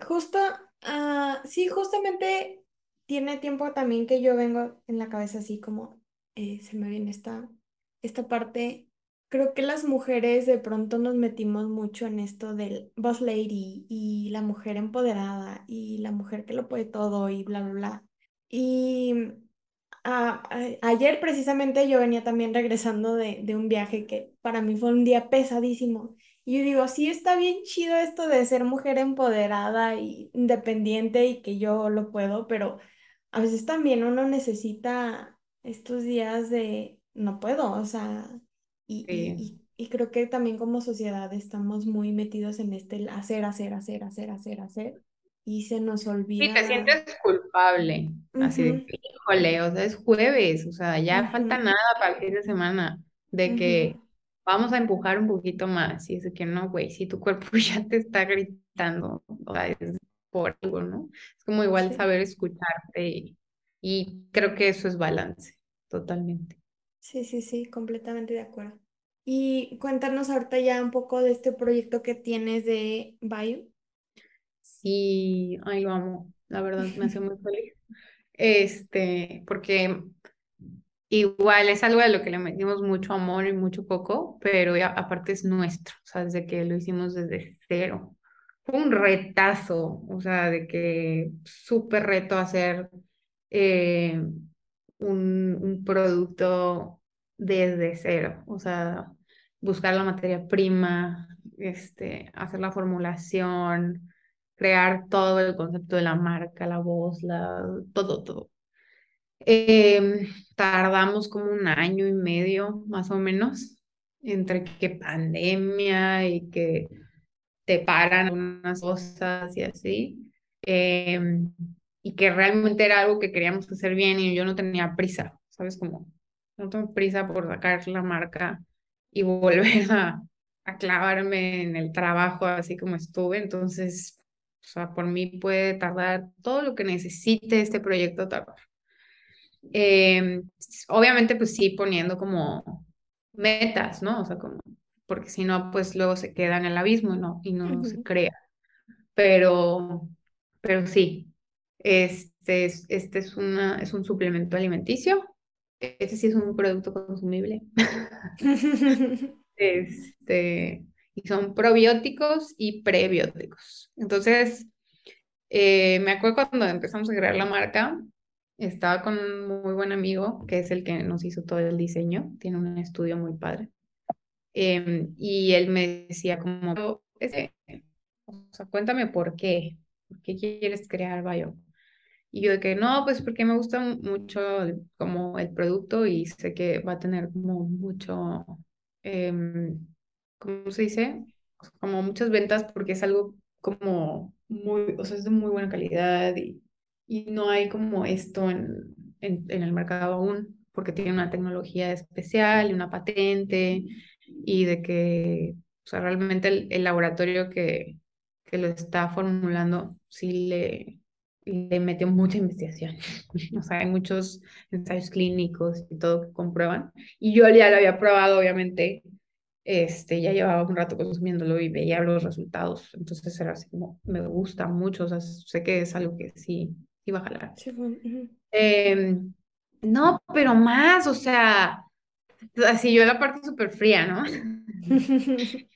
Justo, uh, sí, justamente tiene tiempo también que yo vengo en la cabeza así como eh, se me viene esta, esta parte. Creo que las mujeres de pronto nos metimos mucho en esto del boss lady y la mujer empoderada y la mujer que lo puede todo y bla, bla, bla. Y ayer precisamente yo venía también regresando de, de un viaje que para mí fue un día pesadísimo. Y yo digo, sí está bien chido esto de ser mujer empoderada y independiente y que yo lo puedo, pero a veces también uno necesita estos días de no puedo, o sea, y, y, creo que también como sociedad estamos muy metidos en este hacer, hacer, hacer, hacer, hacer, hacer, y se nos olvida. Sí, te sientes culpable, así de, híjole, o sea, es jueves, o sea, ya falta nada para el fin de semana, de que vamos a empujar un poquito más. Y es que no, güey, si tu cuerpo ya te está gritando, o sea, es por algo, ¿no? Es como igual saber escucharte y, creo que eso es balance, totalmente. Sí, sí, sí, completamente de acuerdo. Y cuéntanos ahorita ya un poco de este proyecto que tienes de Bio. Sí, ay, lo amo, la verdad me hace muy feliz. Este, porque Igual es algo de lo que le metimos mucho amor y mucho poco, pero aparte es nuestro, o sea, desde que lo hicimos desde cero. Fue un retazo, o sea, de que súper reto hacer eh, un, un producto desde cero, o sea, buscar la materia prima, este, hacer la formulación, crear todo el concepto de la marca, la voz, la, todo, todo. Em, tardamos como un año y medio, más o menos, entre que pandemia y que te paran unas cosas y así. Em, y que realmente era algo que queríamos hacer bien y yo no tenía prisa, ¿sabes? Como no tengo prisa por sacar la marca y volver a, a clavarme en el trabajo así como estuve. Entonces, o sea, por mí puede tardar todo lo que necesite este proyecto tardar. Eh, obviamente, pues sí, poniendo como metas, ¿no? O sea, como, porque si no, pues luego se queda en el abismo y no, y no se crea. Pero, pero sí, este es, este es, una, es un suplemento alimenticio. Este sí es un producto consumible. este, y son probióticos y prebióticos. Entonces, eh, me acuerdo cuando empezamos a crear la marca, estaba con un muy buen amigo, que es el que nos hizo todo el diseño, tiene un estudio muy padre. Em, y él me decía como, o sea, cuéntame por qué, por qué quieres crear Bio. Y yo de que no, pues porque me gusta mucho como el producto y sé que va a tener como mucho, em, ¿cómo se dice? Como muchas ventas porque es algo como muy, o sea, es de muy buena calidad y y no hay como esto en, en, el mercado aún, porque tiene una tecnología especial y una patente, y de que o sea, realmente el, laboratorio que, que lo está formulando sí le, le metió mucha investigación. o sea, hay muchos ensayos clínicos y todo que comprueban. Y yo ya lo había probado, obviamente, este, ya llevaba un rato consumiéndolo y veía los resultados. Entonces era así como, me gusta mucho, o sea, sé que es algo que sí, iba a jalar. No, pero más, o sea, así yo la parte súper fría, ¿no?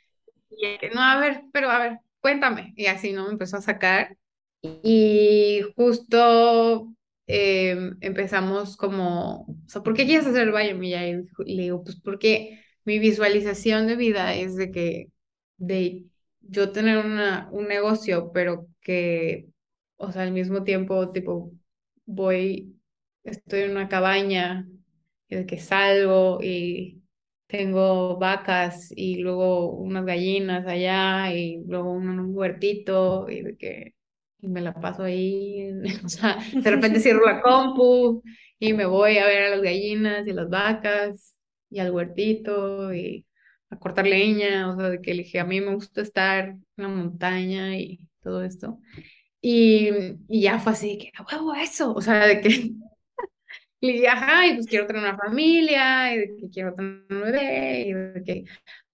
no, a ver, pero a ver, cuéntame. Y así, ¿no? Me empezó a sacar. Y justo em, empezamos como, o sea, ¿por qué quieres hacer el baño? Y le digo, pues porque mi visualización de vida es de que, de yo tener una, un negocio, pero que o sea, al mismo tiempo, tipo, voy, estoy en una cabaña y de que salgo y tengo vacas y luego unas gallinas allá y luego un, huertito y de que y me la paso ahí, o sea, de repente cierro la compu y me voy a ver a las gallinas y las vacas y al huertito y a cortar leña, o sea, de que dije, a mí me gusta estar en la montaña y todo esto. Y, y ya fue así, que, huevo, eso, o sea, de que y dije, ajá, y pues quiero tener una familia, y de que quiero tener un bebé, y de que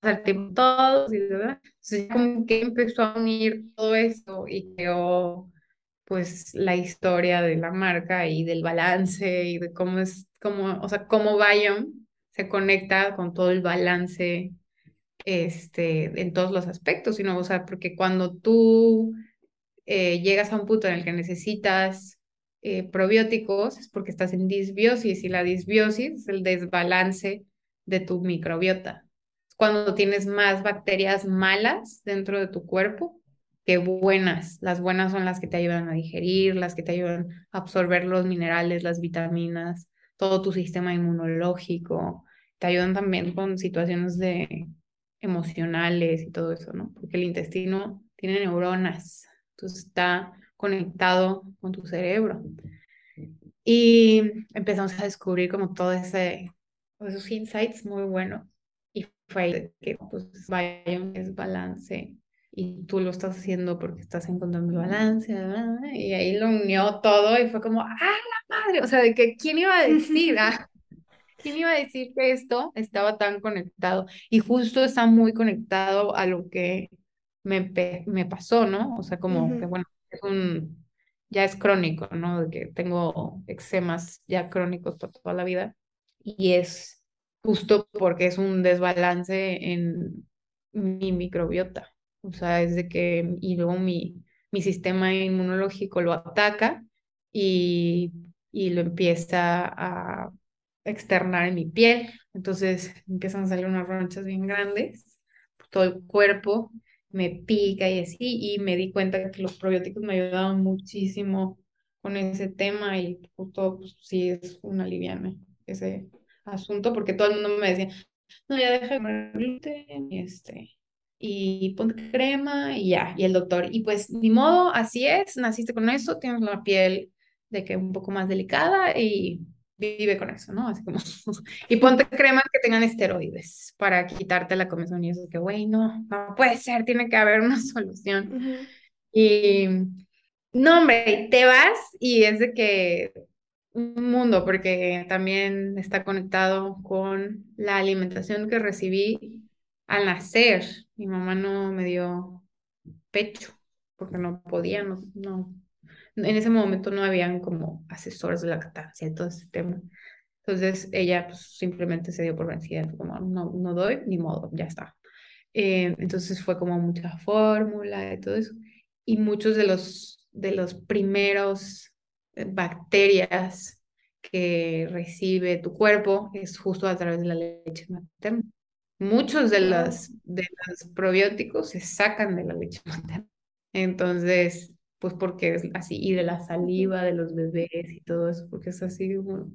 pasar tiempo todos, y verdad. Entonces, como que empezó a unir todo eso y creó, pues, la historia de la marca y del balance y de cómo es, cómo, o sea, cómo Biome se conecta con todo el balance, este, en todos los aspectos, sino, o sea, porque cuando tú eh, llegas a un punto en el que necesitas eh, probióticos es porque estás en disbiosis y la disbiosis es el desbalance de tu microbiota. Cuando tienes más bacterias malas dentro de tu cuerpo que buenas. Las buenas son las que te ayudan a digerir, las que te ayudan a absorber los minerales, las vitaminas, todo tu sistema inmunológico. Te ayudan también con situaciones de emocionales y todo eso, ¿no? Porque el intestino tiene neuronas, entonces está conectado con tu cerebro. Y empezamos a descubrir como todo ese, esos insights muy buenos. Y fue ahí que pues Biome es balance y tú lo estás haciendo porque estás encontrando el balance, y ahí lo unió todo y fue como, ¡ah, la madre! O sea, de que, ¿quién iba a decir? Ah? ¿Quién iba a decir que esto estaba tan conectado? Y justo está muy conectado a lo que me, me pasó, ¿no? O sea, como que, bueno, es un, ya es crónico, ¿no? De que tengo eczemas ya crónicos por toda la vida y es justo porque es un desbalance en mi microbiota. O sea, es de que, y luego mi, mi sistema inmunológico lo ataca y, y lo empieza a externar en mi piel. Entonces empiezan a salir unas ronchas bien grandes por todo el cuerpo me pica y así, y me di cuenta que los probióticos me ayudaban muchísimo con ese tema y justo pues, sí es una liviana ese asunto, porque todo el mundo me decía, no, ya deja de comer gluten y este, y ponte crema y ya, y el doctor, y pues ni modo, así es, naciste con eso, tienes la piel de que un poco más delicada y vive con eso, ¿no? Así como, y ponte cremas que tengan esteroides para quitarte la comezón y eso que, güey, no, no puede ser, tiene que haber una solución. Y, no, hombre, te vas y es de que un mundo, porque también está conectado con la alimentación que recibí al nacer. Mi mamá no me dio pecho porque no podía, no, no en ese momento no habían como asesores de lactancia y todo ese tema. Entonces ella pues, simplemente se dio por vencida, como no, no doy, ni modo, ya está. Eh, entonces fue como mucha fórmula y todo eso. Y muchos de los, de los primeros eh, bacterias que recibe tu cuerpo es justo a través de la leche materna. Muchos de los, de los probióticos se sacan de la leche materna. Entonces, pues porque es así, y de la saliva de los bebés y todo eso, porque es así, como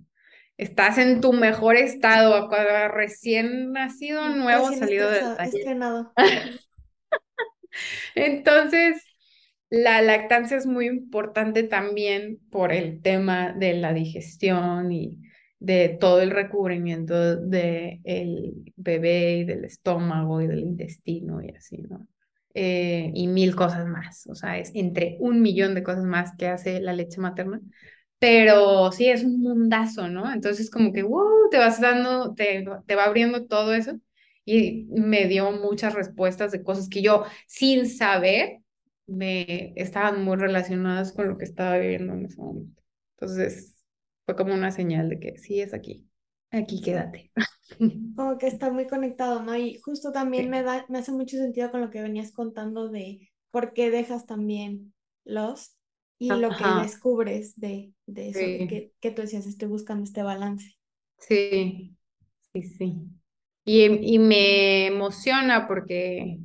estás en tu mejor estado, recién nacido, nuevo, salido de estrenado. Entonces, la lactancia es muy importante también por el tema de la digestión y de todo el recubrimiento del bebé y del estómago y del intestino y así, ¿no? Eh, y mil cosas más. O sea, es entre un millón de cosas más que hace la leche materna. Pero sí, es un mundazo, ¿no? Entonces como que, wow, te vas dando, te, te va abriendo todo eso. Y me dio muchas respuestas de cosas que yo, sin saber, me estaban muy relacionadas con lo que estaba viviendo en ese momento. Entonces, fue como una señal de que sí es aquí, aquí quédate. Como que está muy conectado, ¿no? Y justo también me, da, me hace mucho sentido con lo que venías contando de por qué dejas también los y lo que descubres de, de eso, que, que, tú decías, estoy buscando este balance. Sí, sí, sí. Y, y me emociona porque,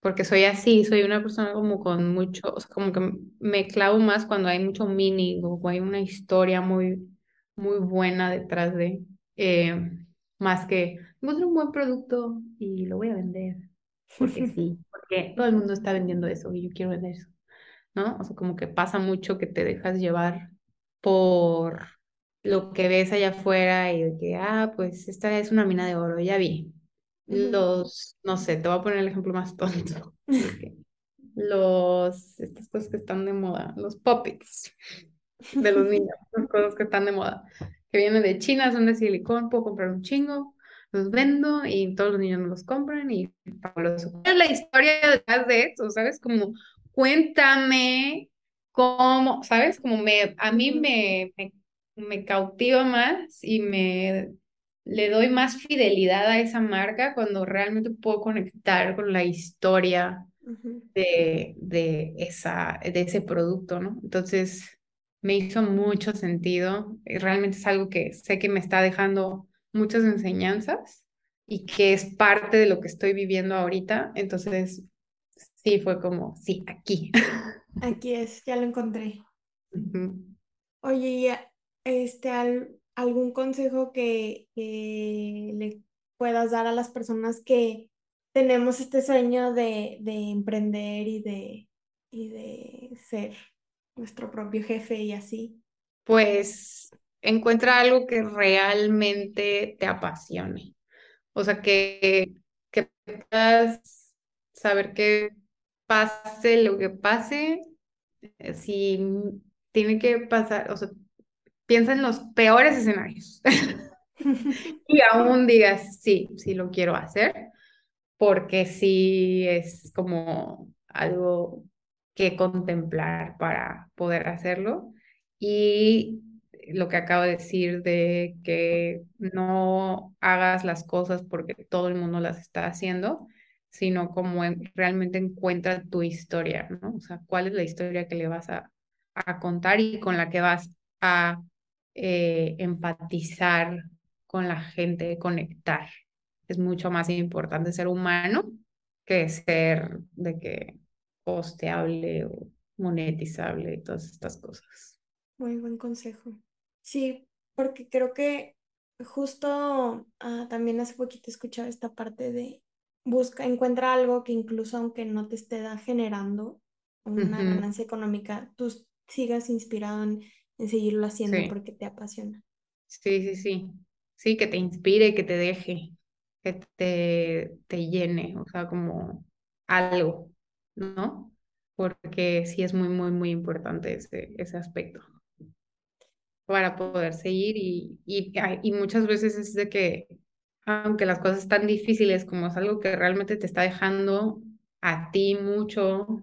porque soy así, soy una persona como con mucho, o sea, como que me clavo más cuando hay mucho mini o hay una historia muy, muy buena detrás de... Eh, más que encontré un buen producto y lo voy a vender, porque sí, porque todo el mundo está vendiendo eso y yo quiero vender eso, ¿no? O sea, como que pasa mucho que te dejas llevar por lo que ves allá afuera y de que, ah, pues esta es una mina de oro, ya vi. los, no sé, te voy a poner el ejemplo más tonto. Los, estas cosas que están de moda, los puppets de los niños, las cosas que están de moda, que vienen de China, son de silicón, puedo comprar un chingo, los vendo y todos los niños me los compran y fabuloso. ¿Cuál es la historia detrás de eso? ¿Sabes? Como, cuéntame cómo, ¿sabes? Como me, a mí me, me, me cautiva más y me le doy más fidelidad a esa marca cuando realmente puedo conectar con la historia de, de, esa, de ese producto, ¿no? Entonces, me hizo mucho sentido. Y realmente es algo que sé que me está dejando muchas enseñanzas y que es parte de lo que estoy viviendo ahorita. Entonces, sí, fue como, sí, aquí. Aquí es, ya lo encontré. Oye, este, al, algún consejo que, le puedas dar a las personas que tenemos este sueño de, emprender y de, y de ser nuestro propio jefe y así? Pues encuentra algo que realmente te apasione. O sea, que, que puedas saber que pase lo que pase, eh, si tiene que pasar, o sea, piensa en los peores escenarios y aún digas, sí, sí lo quiero hacer, porque sí es como algo que contemplar para poder hacerlo. Y lo que acabo de decir de que no hagas las cosas porque todo el mundo las está haciendo, sino como realmente encuentra tu historia, ¿no? O sea, cuál es la historia que le vas a, a contar y con la que vas a eh, empatizar con la gente, conectar. Es mucho más importante ser humano que ser de que posteable o monetizable y todas estas cosas. Muy buen consejo. Sí, porque creo que justo ah, también hace poquito escuchaba esta parte de busca, encuentra algo que incluso aunque no te esté generando una ganancia económica, tú sigas inspirado en en seguirlo haciendo porque te apasiona. Sí, sí, sí. Sí, que te inspire, que te deje, que te, te llene, o sea, como algo, ¿no? Porque sí es muy, muy, muy importante ese, ese aspecto para poder seguir y, y, y muchas veces es de que, aunque las cosas están difíciles, como es algo que realmente te está dejando a ti mucho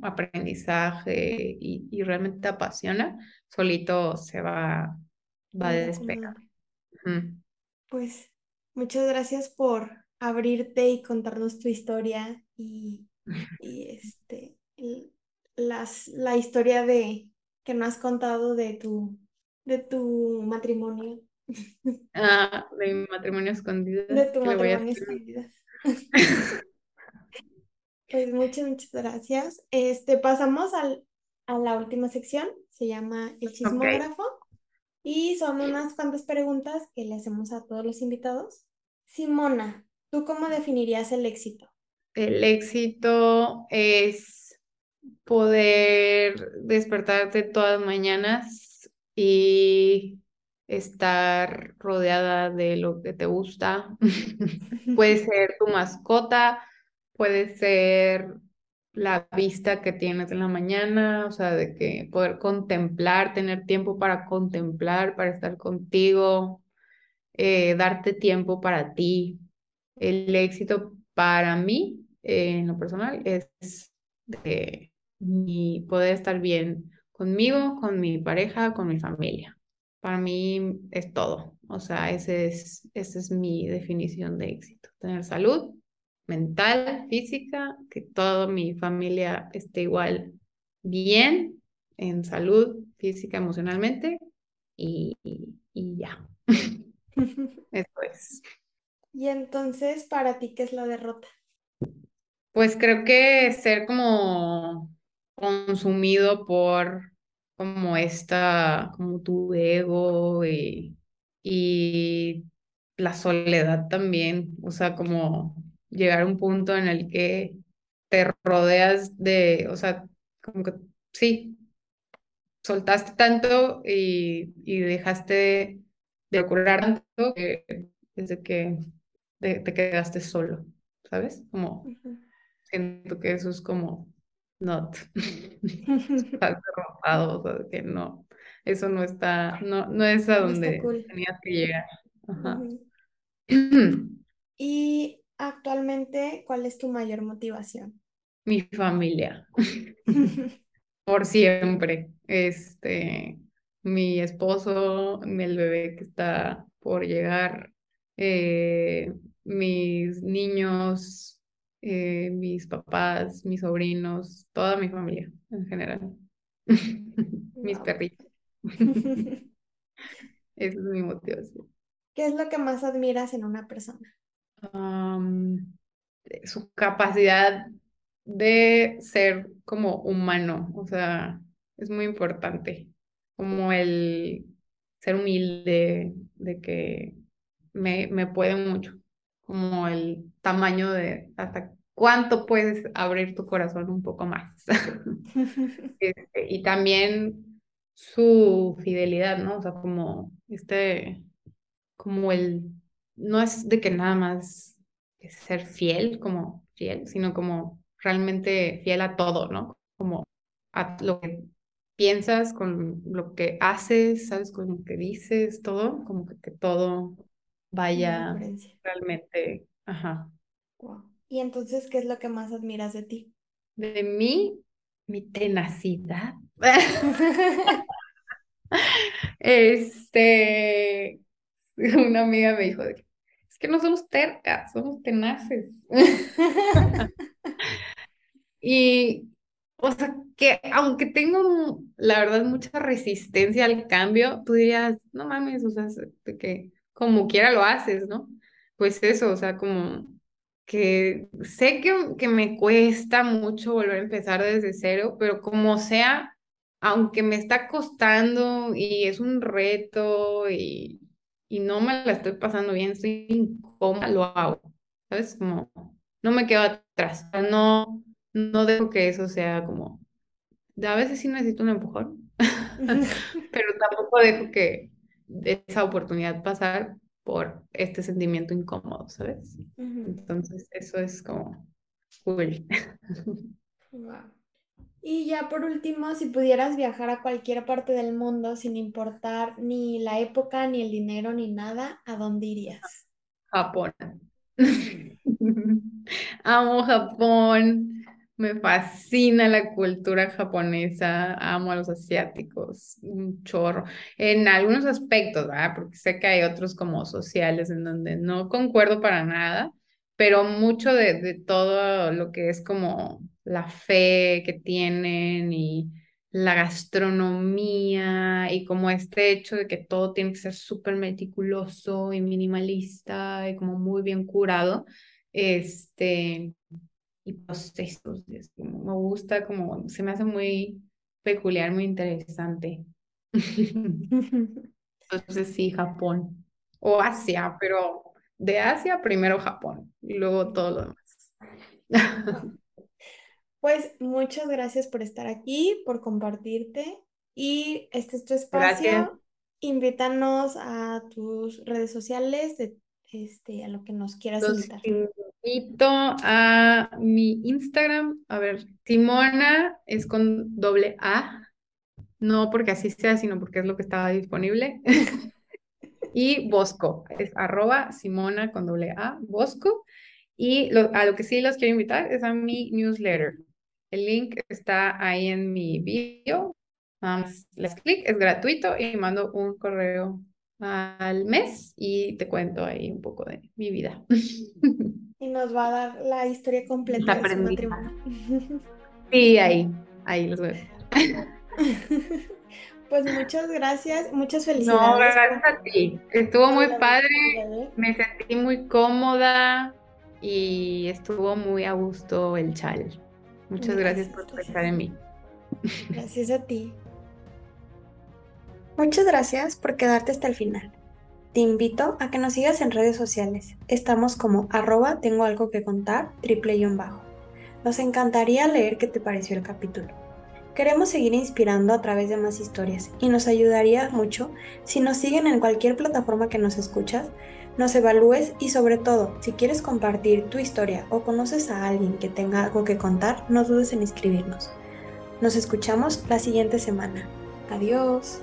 aprendizaje y, y realmente te apasiona, solito se va, va a despegar. Pues muchas gracias por abrirte y contarnos tu historia y, y este, las, la historia de, que nos has contado de tu, de tu matrimonio. Ah, de mi matrimonio escondido. De tu matrimonio escondido. pues muchas, muchas gracias. Este, pasamos al, a la última sección, se llama El chismógrafo. Y son unas cuantas preguntas que le hacemos a todos los invitados. Simona, ¿tú cómo definirías el éxito? El éxito es poder despertarte todas las mañanas y estar rodeada de lo que te gusta. puede ser tu mascota, puede ser la vista que tienes en la mañana, o sea, de que poder contemplar, tener tiempo para contemplar, para estar contigo, eh, darte tiempo para ti. El éxito para mí, eh, en lo personal, es de mi poder estar bien conmigo, con mi pareja, con mi familia. Para mí es todo. O sea, ese es, esa es mi definición de éxito. Tener salud, mental, física, que toda mi familia esté igual bien, en salud física, emocionalmente, y, y, ya. Eso es. Y entonces, para ti, ¿qué es la derrota? Pues creo que ser como consumido por como esta, como tu ego y, y la soledad también, o sea, como llegar a un punto en el que te rodeas de, o sea, como que sí, soltaste tanto y, y dejaste de ocurrir tanto que desde que te quedaste solo, ¿sabes? Como siento que eso es como not, estás derrotado, o sea, que no, eso no está, no, no es a donde tenías que llegar. Y actualmente, ¿cuál es tu mayor motivación? Mi familia. Por siempre. Este, mi esposo, el bebé que está por llegar, eh, mis niños, eh, mis papás, mis sobrinos, toda mi familia en general. mis perritos. Esa es mi motivación. ¿Qué es lo que más admiras en una persona? su capacidad de ser como humano, o sea, es muy importante, como el ser humilde, de que me, me puede mucho, como el tamaño de hasta cuánto puedes abrir tu corazón un poco más. Este, y también su fidelidad, ¿no? O sea, como este, como el, no es de que nada más es ser fiel, como fiel, sino como realmente fiel a todo, ¿no? Como a lo que piensas, con lo que haces, ¿sabes? Con lo que dices, todo, como que, que todo vaya realmente, ajá. Y entonces, ¿qué es lo que más admiras de ti? De mí, mi tenacidad. este, una amiga me dijo, es que no somos tercas, somos tenaces. y, o sea, que aunque tengo, la verdad, mucha resistencia al cambio, tú dirías, no mames, o sea, que como quiera lo haces, ¿no? Pues eso, o sea, como que sé que, que me cuesta mucho volver a empezar desde cero, pero como sea, aunque me está costando y es un reto y, y no me la estoy pasando bien, estoy incómoda, lo hago, ¿sabes? Como no me quedo atrás, no, no dejo que eso sea como, a veces sí necesito un empujón, pero tampoco dejo que esa oportunidad pasar por este sentimiento incómodo, ¿sabes? Entonces, eso es como cool. Y ya por último, si pudieras viajar a cualquier parte del mundo sin importar ni la época, ni el dinero, ni nada, ¿a dónde irías? Japón. Amo Japón. Me fascina la cultura japonesa, amo a los asiáticos, un chorro, en algunos aspectos, ¿verdad? Porque sé que hay otros como sociales en donde no concuerdo para nada, pero mucho de, de todo lo que es como la fe que tienen y la gastronomía y como este hecho de que todo tiene que ser súper meticuloso y minimalista y como muy bien curado, este, y procesos. me gusta, como se me hace muy peculiar, muy interesante. Entonces sí, Japón o Asia, pero de Asia primero Japón y luego todo lo demás. Pues muchas gracias por estar aquí, por compartirte y este es tu espacio. Invítanos a tus redes sociales de este, a lo que nos quieras Los invitar. Invito a mi Instagram, a ver, Simona es con doble A, no porque así sea, sino porque es lo que estaba disponible. y Bosco, es arroba Simona con doble A, Bosco. Y a lo que sí los quiero invitar es a mi newsletter. El link está ahí en mi video. les clic, es gratuito y mando un correo al mes y te cuento ahí un poco de mi vida. Y nos va a dar la historia completa de su matrimonio. Sí, ahí, ahí los veo. Pues muchas gracias, muchas felicidades. No, gracias a ti. Estuvo muy padre, me sentí muy cómoda y estuvo muy a gusto el chal. Muchas gracias, por pensar en mí. Gracias a ti. Muchas gracias por quedarte hasta el final. Te invito a que nos sigas en redes sociales. Estamos como arroba tengo algo que contar, triple y bajo. Nos encantaría leer qué te pareció el capítulo. Queremos seguir inspirando a través de más historias y nos ayudaría mucho si nos siguen en cualquier plataforma que nos escuchas nos evalúes y sobre todo, si quieres compartir tu historia o conoces a alguien que tenga algo que contar, no dudes en escribirnos. Nos escuchamos la siguiente semana. Adiós.